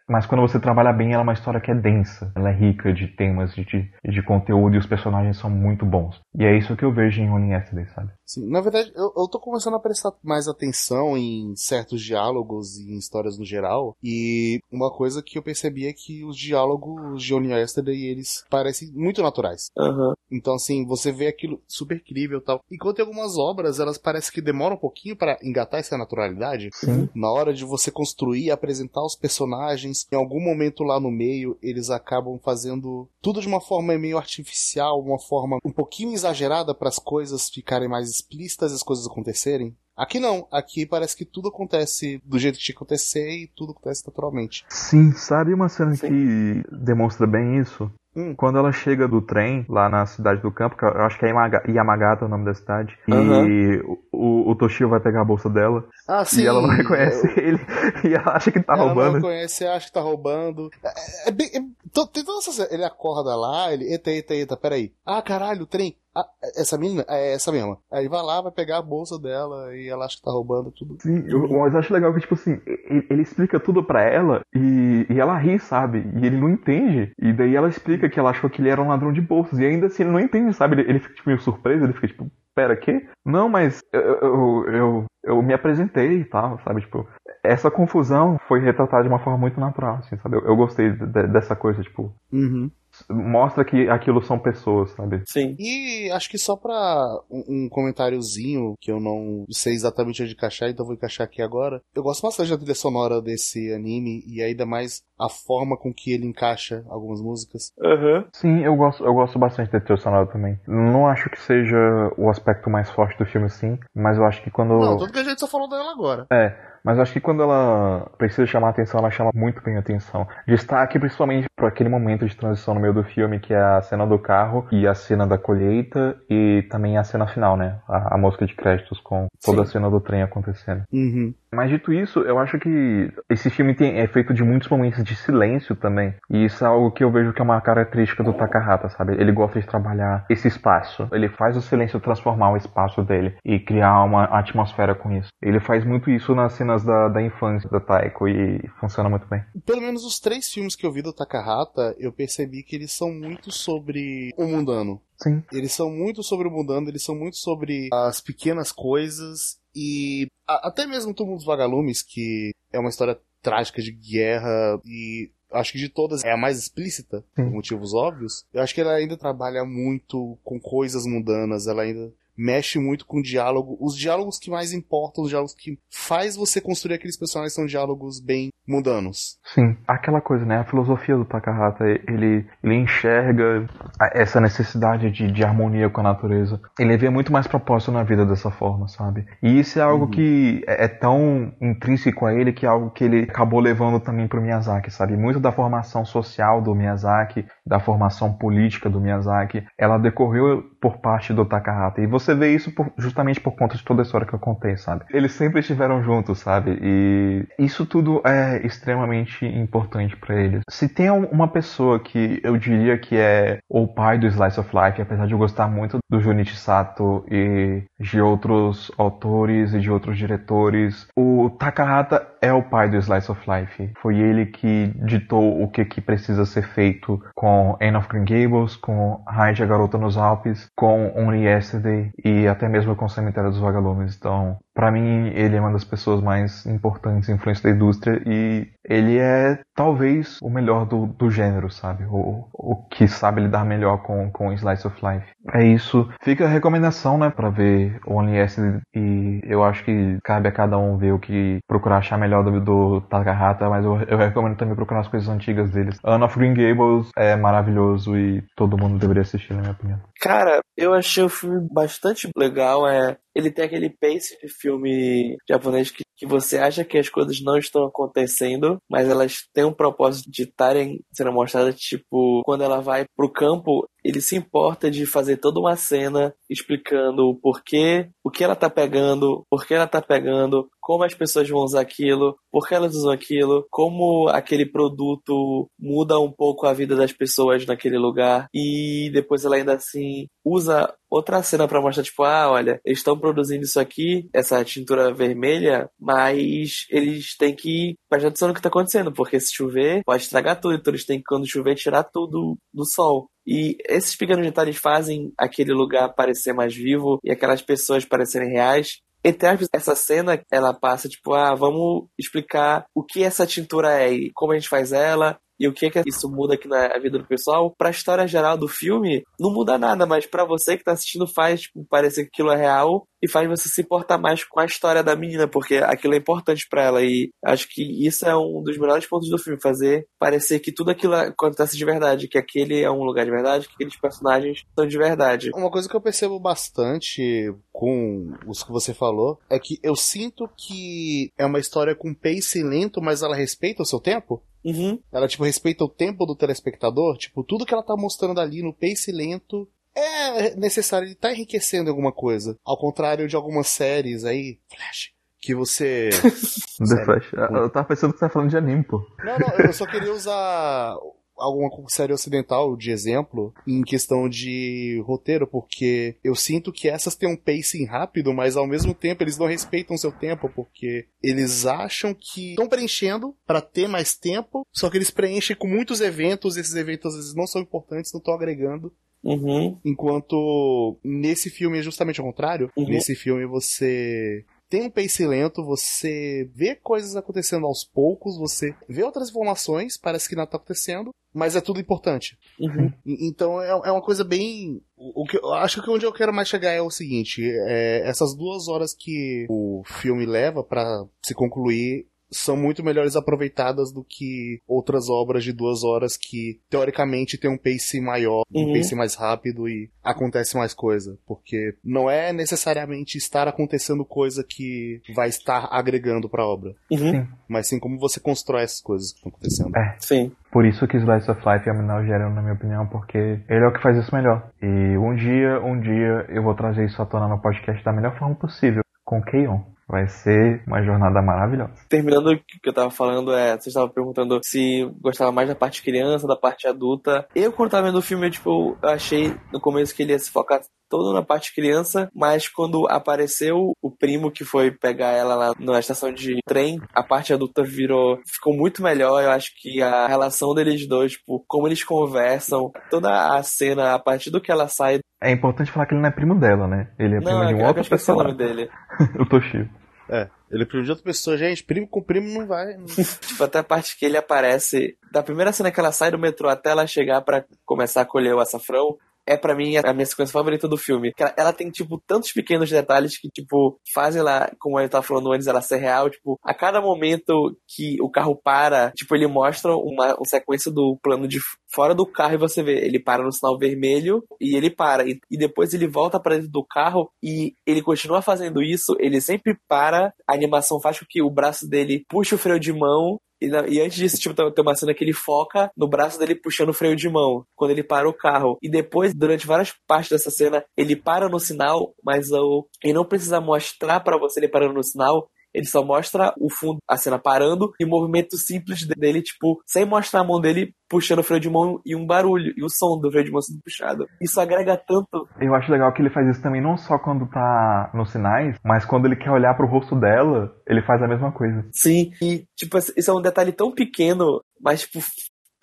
mas quando você trabalha bem, ela é uma história que é densa. Ela é rica de temas, de, de, de conteúdo e os personagens são muito bons. E é isso que eu vejo em Only Yesterday, sabe? Sim, na verdade, eu, eu tô começando a prestar mais atenção em certos diálogos e em histórias no geral. E uma coisa que eu percebi é que os diálogos de Only Yesterday, eles parecem muito naturais. Aham. Então, assim, você vê aquilo super incrível e tal. Enquanto em algumas obras, elas parecem que demoram um pouquinho para engatar essa naturalidade. Sim. Na hora de você construir e apresentar os personagens, em algum momento lá no meio, eles acabam fazendo tudo de uma forma meio artificial, uma forma um pouquinho exagerada para as coisas ficarem mais explícitas as coisas acontecerem. Aqui não, aqui parece que tudo acontece do jeito que tinha que acontecer e tudo acontece naturalmente. Sim, sabe uma cena Sim. que demonstra bem isso? Hum. Quando ela chega do trem, lá na cidade do campo, que eu acho que é Yamaga- Yamagata o nome da cidade, e o, o, Toshio vai pegar a bolsa dela, Ah, sim. e ela não reconhece ele, (laughs) e ela acha que tá ela roubando. não conhece, acha que tá roubando. É, é bem. é- to- tem todas essas- ele acorda lá, ele. Eita, eita, eita, peraí. Ah, caralho, o trem. Ah, essa menina? É essa mesma. Aí vai lá, vai pegar a bolsa dela e ela acha que tá roubando tudo. Sim, eu, mas acho legal que, tipo assim, ele, ele explica tudo pra ela e, e ela ri, sabe? E ele não entende. E daí ela explica que ela achou que ele era um ladrão de bolsas. E ainda assim ele não entende, sabe? Ele, ele fica tipo, meio surpreso, ele fica tipo, pera, quê? Não, mas eu, eu, eu, eu me apresentei e tal, sabe? Tipo, essa confusão foi retratada de uma forma muito natural, assim, sabe? Eu, eu gostei de- dessa coisa, tipo, Uhum. Mostra que aquilo são pessoas, sabe? Sim. E acho que só pra um, um comentáriozinho, que eu não sei exatamente onde encaixar, então vou encaixar aqui agora. Eu gosto bastante da trilha sonora desse anime e ainda mais a forma com que ele encaixa algumas músicas. Aham. Sim, eu gosto, eu gosto bastante da trilha sonora também. Não acho que seja o aspecto mais forte do filme, sim, mas eu acho que quando. Não, tudo que a gente só falou dela agora. É, mas acho que quando ela precisa chamar atenção, ela chama muito bem a atenção. Destaque principalmente para aquele momento de transição no meio do filme, que é a cena do carro e a cena da colheita e também a cena final, né? A, a música de créditos com toda a cena do trem acontecendo. Uhum. Mas dito isso, eu acho que esse filme tem, é feito de muitos momentos de silêncio também. E isso é algo que eu vejo que é uma característica do Takahata, sabe? Ele gosta de trabalhar esse espaço. Ele faz o silêncio transformar o espaço dele e criar uma atmosfera com isso. Ele faz muito isso nas cenas da, da infância da Taiko e funciona muito bem. Pelo menos os três filmes que eu vi do Takahata, eu percebi que eles são muito sobre o mundano. Sim. Eles são muito sobre o mundano, eles são muito sobre as pequenas coisas e a- até mesmo Túmulo dos Vagalumes, que é uma história trágica de guerra e acho que de todas é a mais explícita, por motivos óbvios. Eu acho que ela ainda trabalha muito com coisas mundanas, ela ainda mexe muito com diálogo. Os diálogos que mais importam, os diálogos que faz você construir aqueles personagens são diálogos bem mundanos. Sim, aquela coisa, né? A filosofia do Takahata, ele, ele enxerga essa necessidade de, de harmonia com a natureza. Ele vê muito mais propósito na vida dessa forma, sabe? E isso é algo que é, é tão intrínseco a ele que é algo que ele acabou levando também pro Miyazaki, sabe? Muito da formação social do Miyazaki, da formação política do Miyazaki, ela decorreu por parte do Takahata. E você vê isso por- justamente por conta de toda a história que eu contei, sabe? Eles sempre estiveram juntos, sabe? E isso tudo é extremamente importante pra eles. Se tem um- uma pessoa que eu diria que é o pai do Slice of Life, apesar de eu gostar muito do Junichi Sato e de outros autores e de outros diretores, o Takahata é o pai do Slice of Life. Foi ele que ditou o que, que precisa ser feito com Anne of Green Gables, com Raid a Garota nos Alpes, com Only Yesterday e até mesmo com o Cemitério dos Vagalumes. Então, pra mim, ele é uma das pessoas mais importantes influentes da indústria e ele é talvez o melhor do, do gênero, sabe? O, o que sabe lidar melhor com, com Slice of Life. É isso. Fica a recomendação, né, pra ver Only Yesterday e eu acho que cabe a cada um ver o que procurar achar melhor do, do Takahata, mas eu, eu recomendo também procurar as coisas antigas deles. Anne of Green Gables é maravilhoso e todo mundo deveria assistir, na minha opinião. Cara, eu achei o filme bastante legal. É, ele tem aquele pace de filme japonês que, que você acha que as coisas não estão acontecendo, mas elas têm um propósito de estarem sendo mostradas, tipo, quando ela vai pro campo, ele se importa de fazer toda uma cena explicando o porquê, o que ela tá pegando, por que ela tá pegando, como as pessoas vão usar aquilo, por que elas usam aquilo, como aquele produto muda um pouco a vida das pessoas naquele lugar e depois ela ainda assim usa outra cena para mostrar tipo, ah, olha, eles estão produzindo isso aqui, essa tintura vermelha, mas eles têm que prestar atenção no que tá acontecendo, porque se chover pode estragar tudo, então eles têm que quando chover tirar tudo do sol. E esses pequenos detalhes fazem aquele lugar parecer mais vivo e aquelas pessoas parecerem reais. Entre aspas, essa cena, ela passa tipo, ah, vamos explicar o que essa tintura é e como a gente faz ela, e o que que isso muda aqui na vida do pessoal. Pra história geral do filme, não muda nada, mas para você que tá assistindo faz tipo, parecer que aquilo é real e faz você se importar mais com a história da menina, porque aquilo é importante para ela. E acho que isso é um dos melhores pontos do filme, fazer parecer que tudo aquilo acontece de verdade, que aquele é um lugar de verdade, que aqueles personagens são de verdade. Uma coisa que eu percebo bastante com os que você falou é que eu sinto que é uma história com pace lento, mas ela respeita o seu tempo. Uhum. Ela, tipo, respeita o tempo do telespectador. Tipo, tudo que ela tá mostrando ali no pace lento é necessário. Ele tá enriquecendo alguma coisa. Ao contrário de algumas séries aí, Flash, que você. (laughs) The Sério? Flash. Eu tava pensando que você tá falando de anime, pô. Não, não, eu só queria usar alguma série ocidental de exemplo em questão de roteiro, porque eu sinto que essas têm um pacing rápido, mas ao mesmo tempo eles não respeitam seu tempo, porque eles acham que estão preenchendo para ter mais tempo, só que eles preenchem com muitos eventos, esses eventos às vezes não são importantes, não estão agregando. Uhum. Enquanto nesse filme é justamente ao contrário. Uhum. Nesse filme você tem um pace lento, você vê coisas acontecendo aos poucos, você vê outras informações, parece que nada tá acontecendo, mas é tudo importante. Uhum. Então é, é uma coisa bem. O que eu acho que onde eu quero mais chegar é o seguinte: é, essas duas horas que o filme leva pra se concluir são muito melhores aproveitadas do que outras obras de duas horas que teoricamente tem um pace maior, um Uhum. pace mais rápido e acontece mais coisa. Porque não é necessariamente estar acontecendo coisa que vai estar agregando pra obra, Uhum. mas sim como você constrói essas coisas que estão acontecendo. É. Sim. Por isso que Slice of Life é a menor gênero, na minha opinião, porque ele é o que faz isso melhor. E um dia, um dia, eu vou trazer isso à tona no podcast da melhor forma possível, com Keion. Vai ser uma jornada maravilhosa. Terminando o que eu tava falando, é, você estava perguntando se gostava mais da parte criança, da parte adulta. Eu, quando tava vendo o filme, eu, tipo, eu achei no começo que ele ia se focar todo na parte criança, mas quando apareceu o primo que foi pegar ela lá na estação de trem, a parte adulta virou, ficou muito melhor. Eu acho que a relação deles dois, tipo, como eles conversam, toda a cena, a partir do que ela sai. É importante falar que ele não é primo dela, né? Ele é primo Não, de é, um eu outro esqueci o nome personagem. dele. (laughs) o Toshio. É, ele primo de outra pessoa, gente. Primo com primo não vai. não- (laughs) Tipo, até a parte que ele aparece, da primeira cena que ela sai do metrô até ela chegar pra começar a colher o açafrão, é pra mim a minha sequência favorita do filme. Ela, ela tem, tipo, tantos pequenos detalhes que, tipo, fazem ela, como eu tava falando antes, ela ser real. Tipo, a cada momento que o carro para, tipo, ele mostra uma, uma sequência do plano de fora do carro e você vê, ele para no sinal vermelho e ele para. E, e depois ele volta pra dentro do carro e ele continua fazendo isso, ele sempre para, a animação faz com que o braço dele puxe o freio de mão e, na- e antes disso, tipo, tem uma cena que ele foca no braço dele puxando o freio de mão, quando ele para o carro. E depois, durante várias partes dessa cena, ele para no sinal, mas o, ele não precisa mostrar pra você ele parando no sinal. Ele só mostra o fundo, a cena parando e o movimento simples dele, tipo, sem mostrar a mão dele puxando o freio de mão e um barulho, e o som do freio de mão sendo puxado. Isso agrega tanto. Eu acho legal que ele faz isso também não só quando tá nos sinais, mas quando ele quer olhar pro rosto dela, ele faz a mesma coisa. Sim, e, tipo, isso é um detalhe tão pequeno, mas, tipo,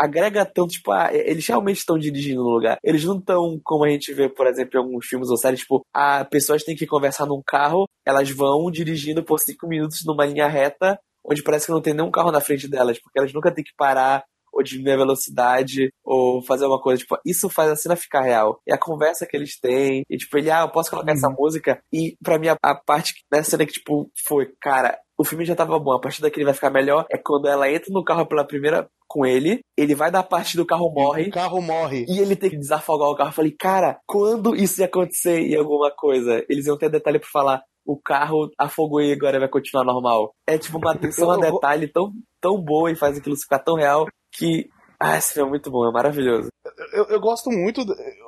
agrega tanto, tipo, ah, eles realmente estão dirigindo no lugar. Eles não estão, como a gente vê, por exemplo, em alguns filmes ou séries, tipo, ah, pessoas têm que conversar num carro, elas vão dirigindo por cinco minutos numa linha reta, onde parece que não tem nenhum carro na frente delas, porque elas nunca têm que parar ou diminuir a velocidade, ou fazer uma coisa, tipo, isso faz a cena ficar real. E a conversa que eles têm, e tipo, ele, ah, eu posso colocar essa música, e pra mim a, a parte nessa cena que, tipo, foi, cara, o filme já tava bom, a partir daqui ele vai ficar melhor, é quando ela entra no carro pela primeira com ele, ele vai dar parte do carro morre, O carro morre. e ele tem que desafogar o carro. Eu falei, cara, quando isso ia acontecer em alguma coisa? Eles iam ter detalhe pra falar. o carro afogou e agora vai continuar normal. É tipo uma (laughs) atenção a detalhe tão, tão boa e faz aquilo ficar tão real que. Ah, esse filme é muito bom, é maravilhoso. Eu, eu gosto muito.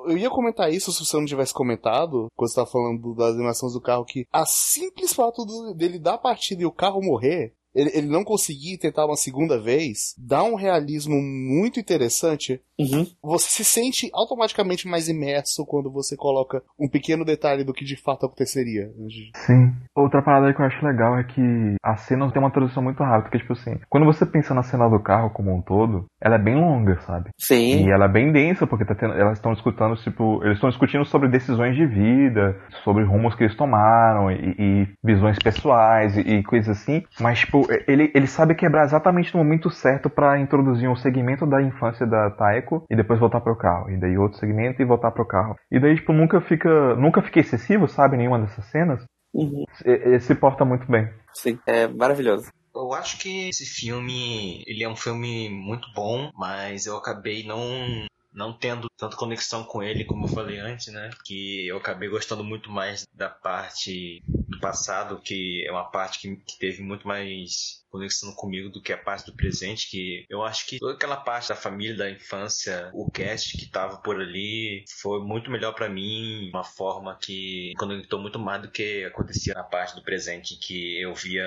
Eu ia comentar isso se você não tivesse comentado, quando você tava falando das animações do carro, que a simples fato do- dele dar a partida e o carro morrer, ele, ele não conseguir tentar uma segunda vez, dá um realismo muito interessante. Uhum. Você se sente automaticamente mais imerso quando você coloca um pequeno detalhe do que de fato aconteceria. Sim. Outra parada que eu acho legal é que a cena tem uma tradução muito rápida, que tipo assim, quando você pensa na cena do carro como um todo, ela é bem longa, sabe? Sim. E ela é bem densa, porque tá tendo- elas estão discutindo, tipo, eles estão discutindo sobre decisões de vida, sobre rumos que eles tomaram, e, e visões pessoais, e, e coisas assim. Mas, tipo, ele, ele sabe quebrar exatamente no momento certo pra introduzir um segmento da infância da Taeko e depois voltar pro carro. E daí outro segmento e voltar pro carro. E daí, tipo, nunca fica. Nunca fica excessivo, sabe? Nenhuma dessas cenas. Uhum. Ele se porta muito bem. Sim, é maravilhoso. Eu acho que esse filme, ele é um filme muito bom, mas eu acabei não não tendo tanta conexão com ele como eu falei antes, né? Que eu acabei gostando muito mais da parte do passado, que é uma parte que, que teve muito mais conexão comigo do que a parte do presente, que eu acho que toda aquela parte da família, da infância, o cast que tava por ali foi muito melhor pra mim, uma forma que conectou muito mais do que acontecia na parte do presente, que eu via,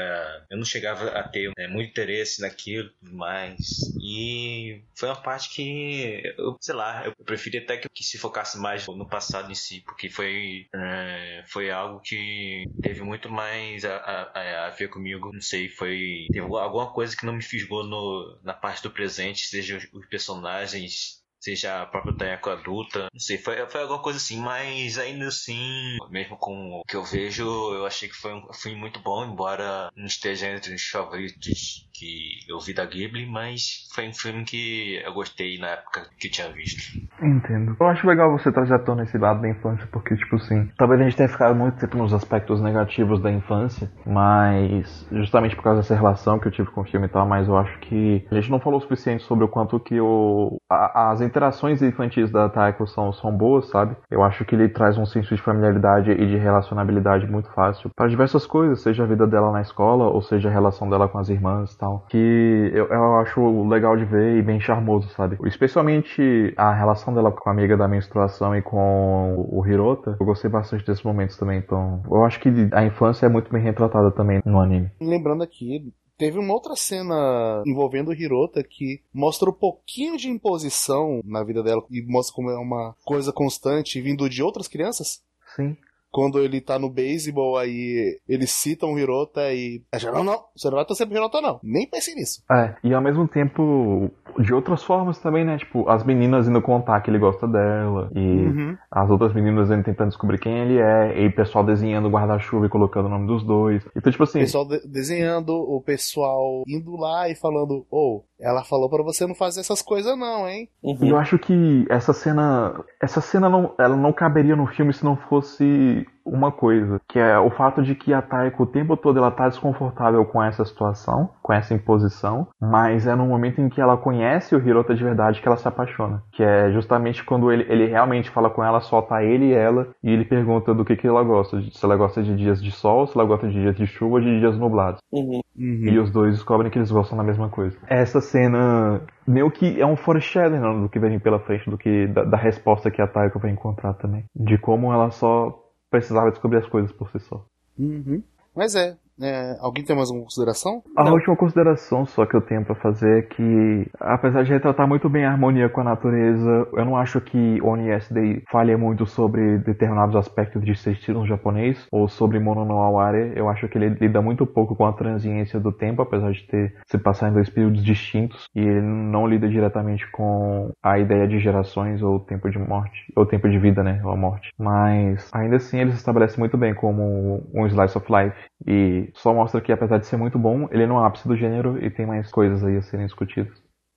eu não chegava a ter né, muito interesse naquilo, mas e foi uma parte que eu, sei lá, eu preferia até que, que se focasse mais no passado em si, porque foi é, foi algo que teve muito mais a, a, a ver comigo, não sei, foi teve alguma coisa que não me fisgou no, na parte do presente, seja os, personagens, seja a própria Taeko adulta, não sei, foi, foi alguma coisa assim, mas ainda assim, mesmo com o que eu vejo, eu achei que foi um filme muito bom, embora não esteja entre os favoritos que eu vi da Ghibli, mas foi um filme que eu gostei na época que tinha visto. Entendo. Eu acho legal você trazer à tona esse lado da infância, porque, tipo assim, talvez a gente tenha ficado muito tempo nos aspectos negativos da infância, mas justamente por causa dessa relação que eu tive com o filme e tal, mas eu acho que a gente não falou o suficiente sobre o quanto que o, a- as interações infantis da Taeko são, são boas, sabe? Eu acho que ele traz um senso de familiaridade e de relacionabilidade muito fácil para diversas coisas, seja a vida dela na escola, ou seja a relação dela com as irmãs e tal, que eu, eu acho legal de ver e bem charmoso, sabe? Especialmente a relação dela com a amiga da menstruação e com o Hirota, eu gostei bastante desses momentos também, então eu acho que a infância é muito bem retratada também no anime. Lembrando aqui, teve uma outra cena envolvendo Hirota que mostra um pouquinho de imposição na vida dela e mostra como é uma coisa constante vindo de outras crianças. Sim. Quando ele tá no beisebol, aí eles citam o Hirota e. Já, Não, não, você não vai torcer pro Hirota, não. Nem pense nisso. É, e ao mesmo tempo, de outras formas também, né? Tipo, as meninas indo contar que ele gosta dela, e Uhum. as outras meninas indo tentando descobrir quem ele é, e o pessoal desenhando o guarda-chuva e colocando o nome dos dois. Então, tipo O assim, pessoal de- desenhando, o pessoal indo lá e falando: Ô, ela falou pra você não fazer essas coisas, não, hein? E eu acho que essa cena, essa cena não, ela não caberia no filme se não fosse uma coisa, que é o fato de que a Taiko o tempo todo ela tá desconfortável com essa situação, com essa imposição, mas é no momento em que ela conhece o Hirota de verdade que ela se apaixona, que é justamente quando ele, ele realmente fala com ela, só tá ele e ela, e ele pergunta do que que ela gosta, se ela gosta de dias de sol, se ela gosta de dias de chuva ou de dias nublados. Uhum. E os dois descobrem que eles gostam da mesma coisa. Essa cena meio que é um foreshadowing né, do que vai vir pela frente, do que da, da resposta que a Taiko vai encontrar também. De como ela só precisava descobrir as coisas por si só. Uhum. Mas é, é, Alguém tem mais uma consideração? A última consideração só que eu tenho pra fazer é que, apesar de retratar muito bem a harmonia com a natureza, eu não acho que Oni SD falha muito sobre determinados aspectos de ser estilo japonês ou sobre Mono no Aware. Eu acho que ele lida muito pouco com a transiência do tempo, apesar de ter se passar em dois períodos distintos, e ele não lida diretamente com a ideia de gerações ou tempo de morte, ou tempo de vida, né, ou a morte. Mas ainda assim ele se estabelece muito bem como um slice of life e só mostra que, apesar de ser muito bom, ele não é no ápice do gênero e tem mais coisas aí a serem discutidas.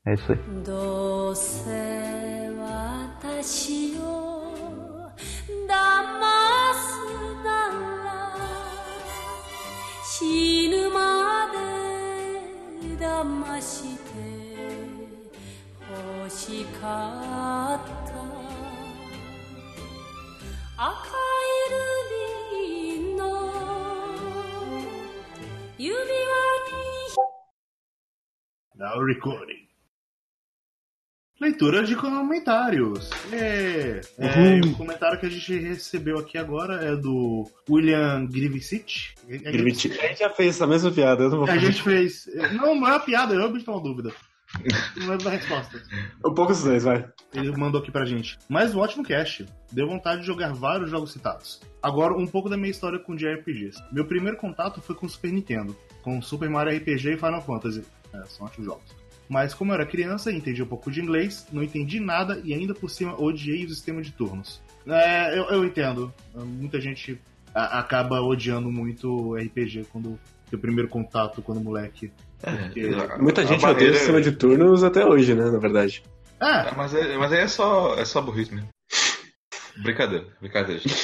É isso aí. Doce, Now recording. Leitura de comentários. É, é, o comentário que a gente recebeu aqui agora é do William Grivicic. É, é a gente, já fez essa mesma piada. A gente fez. Não, não é uma piada, eu realmente tenho uma dúvida. Não lembro da resposta. Um pouco dos dois, vai. Ele mandou aqui pra gente. Mais um ótimo cast. Deu vontade de jogar vários jogos citados. Agora, um pouco da minha história com JRPGs. Meu primeiro contato foi com o Super Nintendo, com Super Mario RPG e Final Fantasy. É, são ótimos jogos. Mas como eu era criança entendi um pouco de inglês, não entendi nada e ainda por cima odiei o sistema de turnos. É, eu, eu entendo. Muita gente a- acaba odiando muito RPG quando tem o primeiro contato quando moleque. Porque- Muita a gente odeia o sistema de turnos até hoje, né, na verdade. Ah, Mas, é, mas aí é só, é só burrice mesmo. Brincadeira, brincadeira. gente.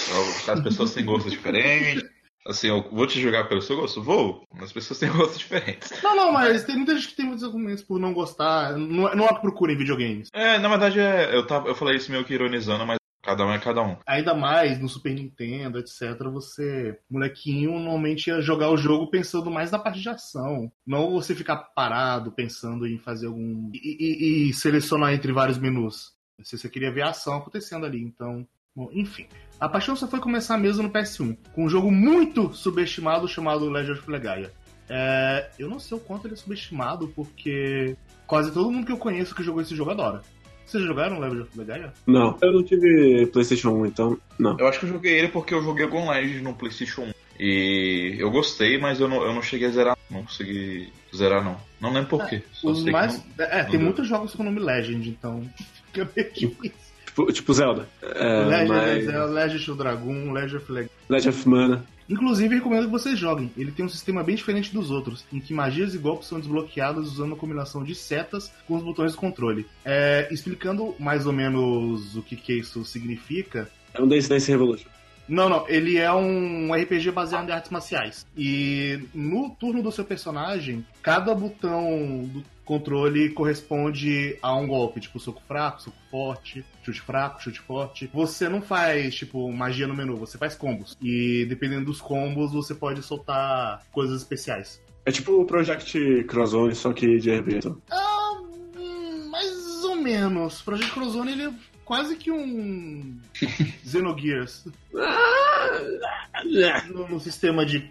As pessoas têm gostos diferentes. Assim, eu vou te julgar pelo seu gosto? Vou, mas as pessoas têm gostos diferentes. Não, não, mas tem muita gente que tem muitos argumentos por não gostar. Não, é- não é que procura em videogames. É, na verdade, é, eu, tava, eu falei isso meio que ironizando, mas cada um é cada um. Ainda mais no Super Nintendo, etc. Você, molequinho, normalmente ia jogar o jogo pensando mais na parte de ação. Não você ficar parado pensando em fazer algum. e, e- e selecionar entre vários menus. Você queria ver a ação acontecendo ali, então. Bom, enfim. A paixão só foi começar mesmo no PS1, com um jogo muito subestimado chamado Legend of Legaia. É, eu não sei o quanto ele é subestimado, porque quase todo mundo que eu conheço que jogou esse jogo adora. Vocês jogaram Legend of Legaia? Não, eu não tive PlayStation 1, então, não. Eu acho que eu joguei ele porque eu joguei algum Legend no PlayStation 1. E eu gostei, mas eu não, eu não cheguei a zerar. Não consegui zerar, não. Não lembro por quê. Só Os que mais... não- É, não tem deu. muitos jogos com o nome Legend, então (laughs) fica meio difícil. Tipo, tipo Zelda. É, Legend, mas... é Legend of Dragon, Legend of Legaia. Legend of Mana. Inclusive, recomendo que vocês joguem. Ele tem um sistema bem diferente dos outros, em que magias e golpes são desbloqueados usando uma combinação de setas com os botões de controle. É, explicando mais ou menos o que, que isso significa, É um Dance Dance Revolution. Não, não. Ele é um RPG baseado em artes marciais. E no turno do seu personagem, cada botão do controle corresponde a um golpe. Tipo, soco fraco, soco forte, chute fraco, chute forte. Você não faz, tipo, magia no menu, você faz combos. E dependendo dos combos, você pode soltar coisas especiais. É tipo o Project Crosszone, só que de RPG. Ah, hum, mais ou menos. Project Crozone, ele quase que um (laughs) Xenogears. no, no sistema de.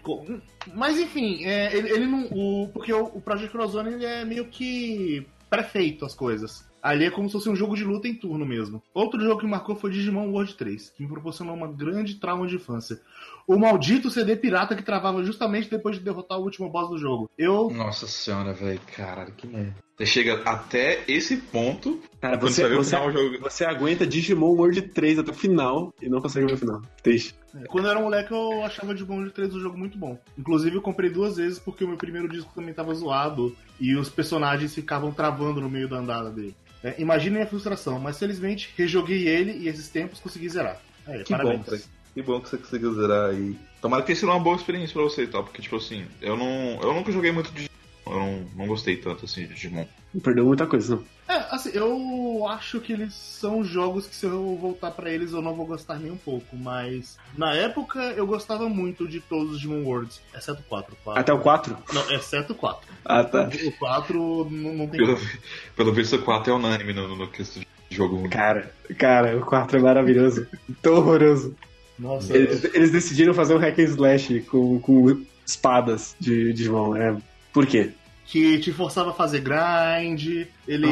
Mas enfim, é, ele, ele não. O, porque o, o Project Crozone ele é meio que prefeito as coisas. Ali é como se fosse um jogo de luta em turno mesmo. Outro jogo que marcou foi Digimon World 3, que me proporcionou uma grande trauma de infância. O maldito CD pirata que travava justamente depois de derrotar o último boss do jogo. Eu. Nossa senhora, velho. Caralho, que merda. Você chega até esse ponto. Cara, você, vai ver o você, final do jogo. você aguenta Digimon World 3 até o final e não consegue ver o final. Triste. Quando eu era moleque, eu achava Digimon World 3 um jogo muito bom. Inclusive, eu comprei duas vezes porque o meu primeiro disco também tava zoado e os personagens ficavam travando no meio da andada dele. É, imaginem a frustração, mas felizmente rejoguei ele e esses tempos consegui zerar. É, Que bom, parabéns. cara. Que bom que você conseguiu zerar aí. Tomara que tenha sido uma boa experiência pra você e tal, porque, tipo assim, eu não. Eu nunca joguei muito Digimon. Eu não, não gostei tanto assim de Digimon. Não perdeu muita coisa, não. É, assim, eu acho que eles são jogos que se eu voltar pra eles eu não vou gostar nem um pouco, mas na época eu gostava muito de todos os Digimon Worlds, exceto o 4. quatro. Até o 4? Não, exceto o 4. Ah, tá. O 4 não, não tem Pelo, (laughs) pelo visto, o 4 é unânime no, no questão de jogo. Cara, cara, o 4 é maravilhoso. Tão horroroso. Nossa, Eles, eles decidiram fazer um hack and slash com, com espadas de Digimon. É, por quê? que te forçava a fazer grind, ele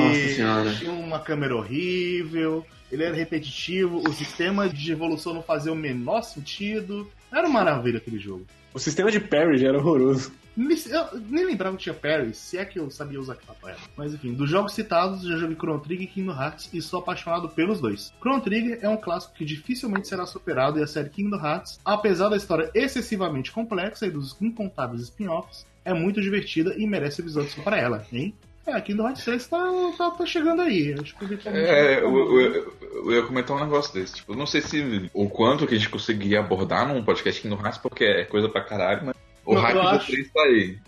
tinha uma câmera horrível, ele era repetitivo, o sistema de evolução não fazia o menor sentido. Era uma maravilha aquele jogo. O sistema de parry já era horroroso. Nem- Eu nem lembrava que tinha parry, se é que eu sabia usar aquela parada. Mas enfim, dos jogos citados, já joguei Chrono Trigger e Kingdom Hearts e sou apaixonado pelos dois. Chrono Trigger é um clássico que dificilmente será superado e a série Kingdom Hearts, apesar da história excessivamente complexa e dos incontáveis spin-offs, é muito divertida e merece episódios só para ela, hein? É, Kingdom Hearts 3 tá, tá, tá chegando aí. Acho que É, eu, eu, eu- ia comentar um negócio desse. Tipo, não sei se o quanto que a gente conseguia abordar num podcast Kingdom Hearts, porque é coisa pra caralho, mas O eu do acho- 3 tá aí.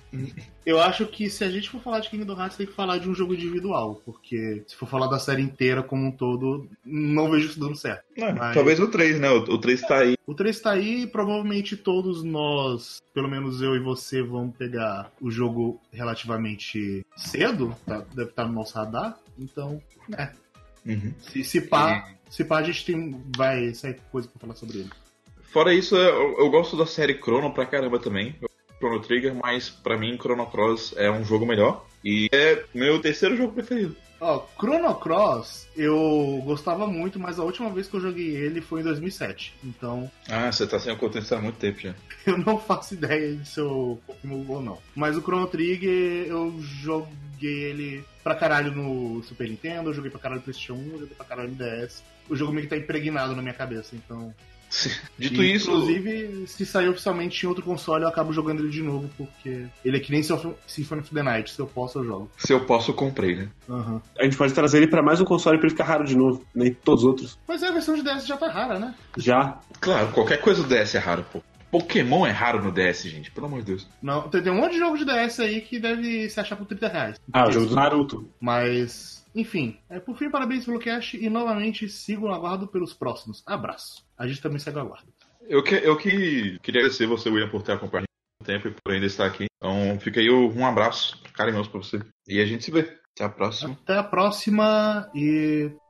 Eu acho que se a gente for falar de Kingdom Hearts, tem que falar de um jogo individual, porque se for falar da série inteira como um todo, não vejo isso dando certo. Mas- Talvez o 3, né? O, o 3 tá aí. O 3 tá aí e provavelmente todos nós, pelo menos eu e você, vamos pegar o jogo relativamente cedo, tá? deve estar no nosso radar, então, é. Uhum. Se, se pá, se pá, a gente tem, vai sair coisa pra falar sobre ele. Fora isso, eu, eu gosto da série Chrono pra caramba também. Chrono Trigger, mas pra mim Chrono Cross é um jogo melhor. E é meu terceiro jogo preferido. Ó, Chrono Cross, eu gostava muito, mas a última vez que eu joguei ele foi em 2007. Então, Ah, você tá sem acontecer há muito tempo já. (laughs) eu não faço ideia de se eu confirmo ou não. Mas o Chrono Trigger, eu joguei ele pra caralho no Super Nintendo, eu joguei pra caralho no PlayStation 1, eu joguei pra caralho no DS. O jogo meio que tá impregnado na minha cabeça, então. (laughs) Dito E, isso. Inclusive, se sair oficialmente em outro console, eu acabo jogando ele de novo, porque ele é que nem Symphony of the Night. Se eu posso, eu jogo. Se eu posso, eu comprei, né? Aham. A gente pode trazer ele pra mais um console pra ele ficar raro de novo. Nem todos os outros. Mas é, a versão de DS já tá rara, né? Já. Claro, qualquer coisa do DS é raro, pô. Pokémon é raro no DS, gente, pelo amor de Deus. Não, tem, tem um monte de jogo de DS aí que deve se achar por 30 reais. Ah, o jogo do Naruto. Mas, enfim. É, por fim, parabéns pelo cast e novamente sigo no aguardo pelos próximos. Abraço. A gente também segue o aguardo. Eu que, eu que queria agradecer você, William, por ter acompanhado o tempo e por ainda estar aqui. Então fica aí um abraço carinhoso pra você. E a gente se vê. Até a próxima. Até a próxima e.「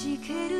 じける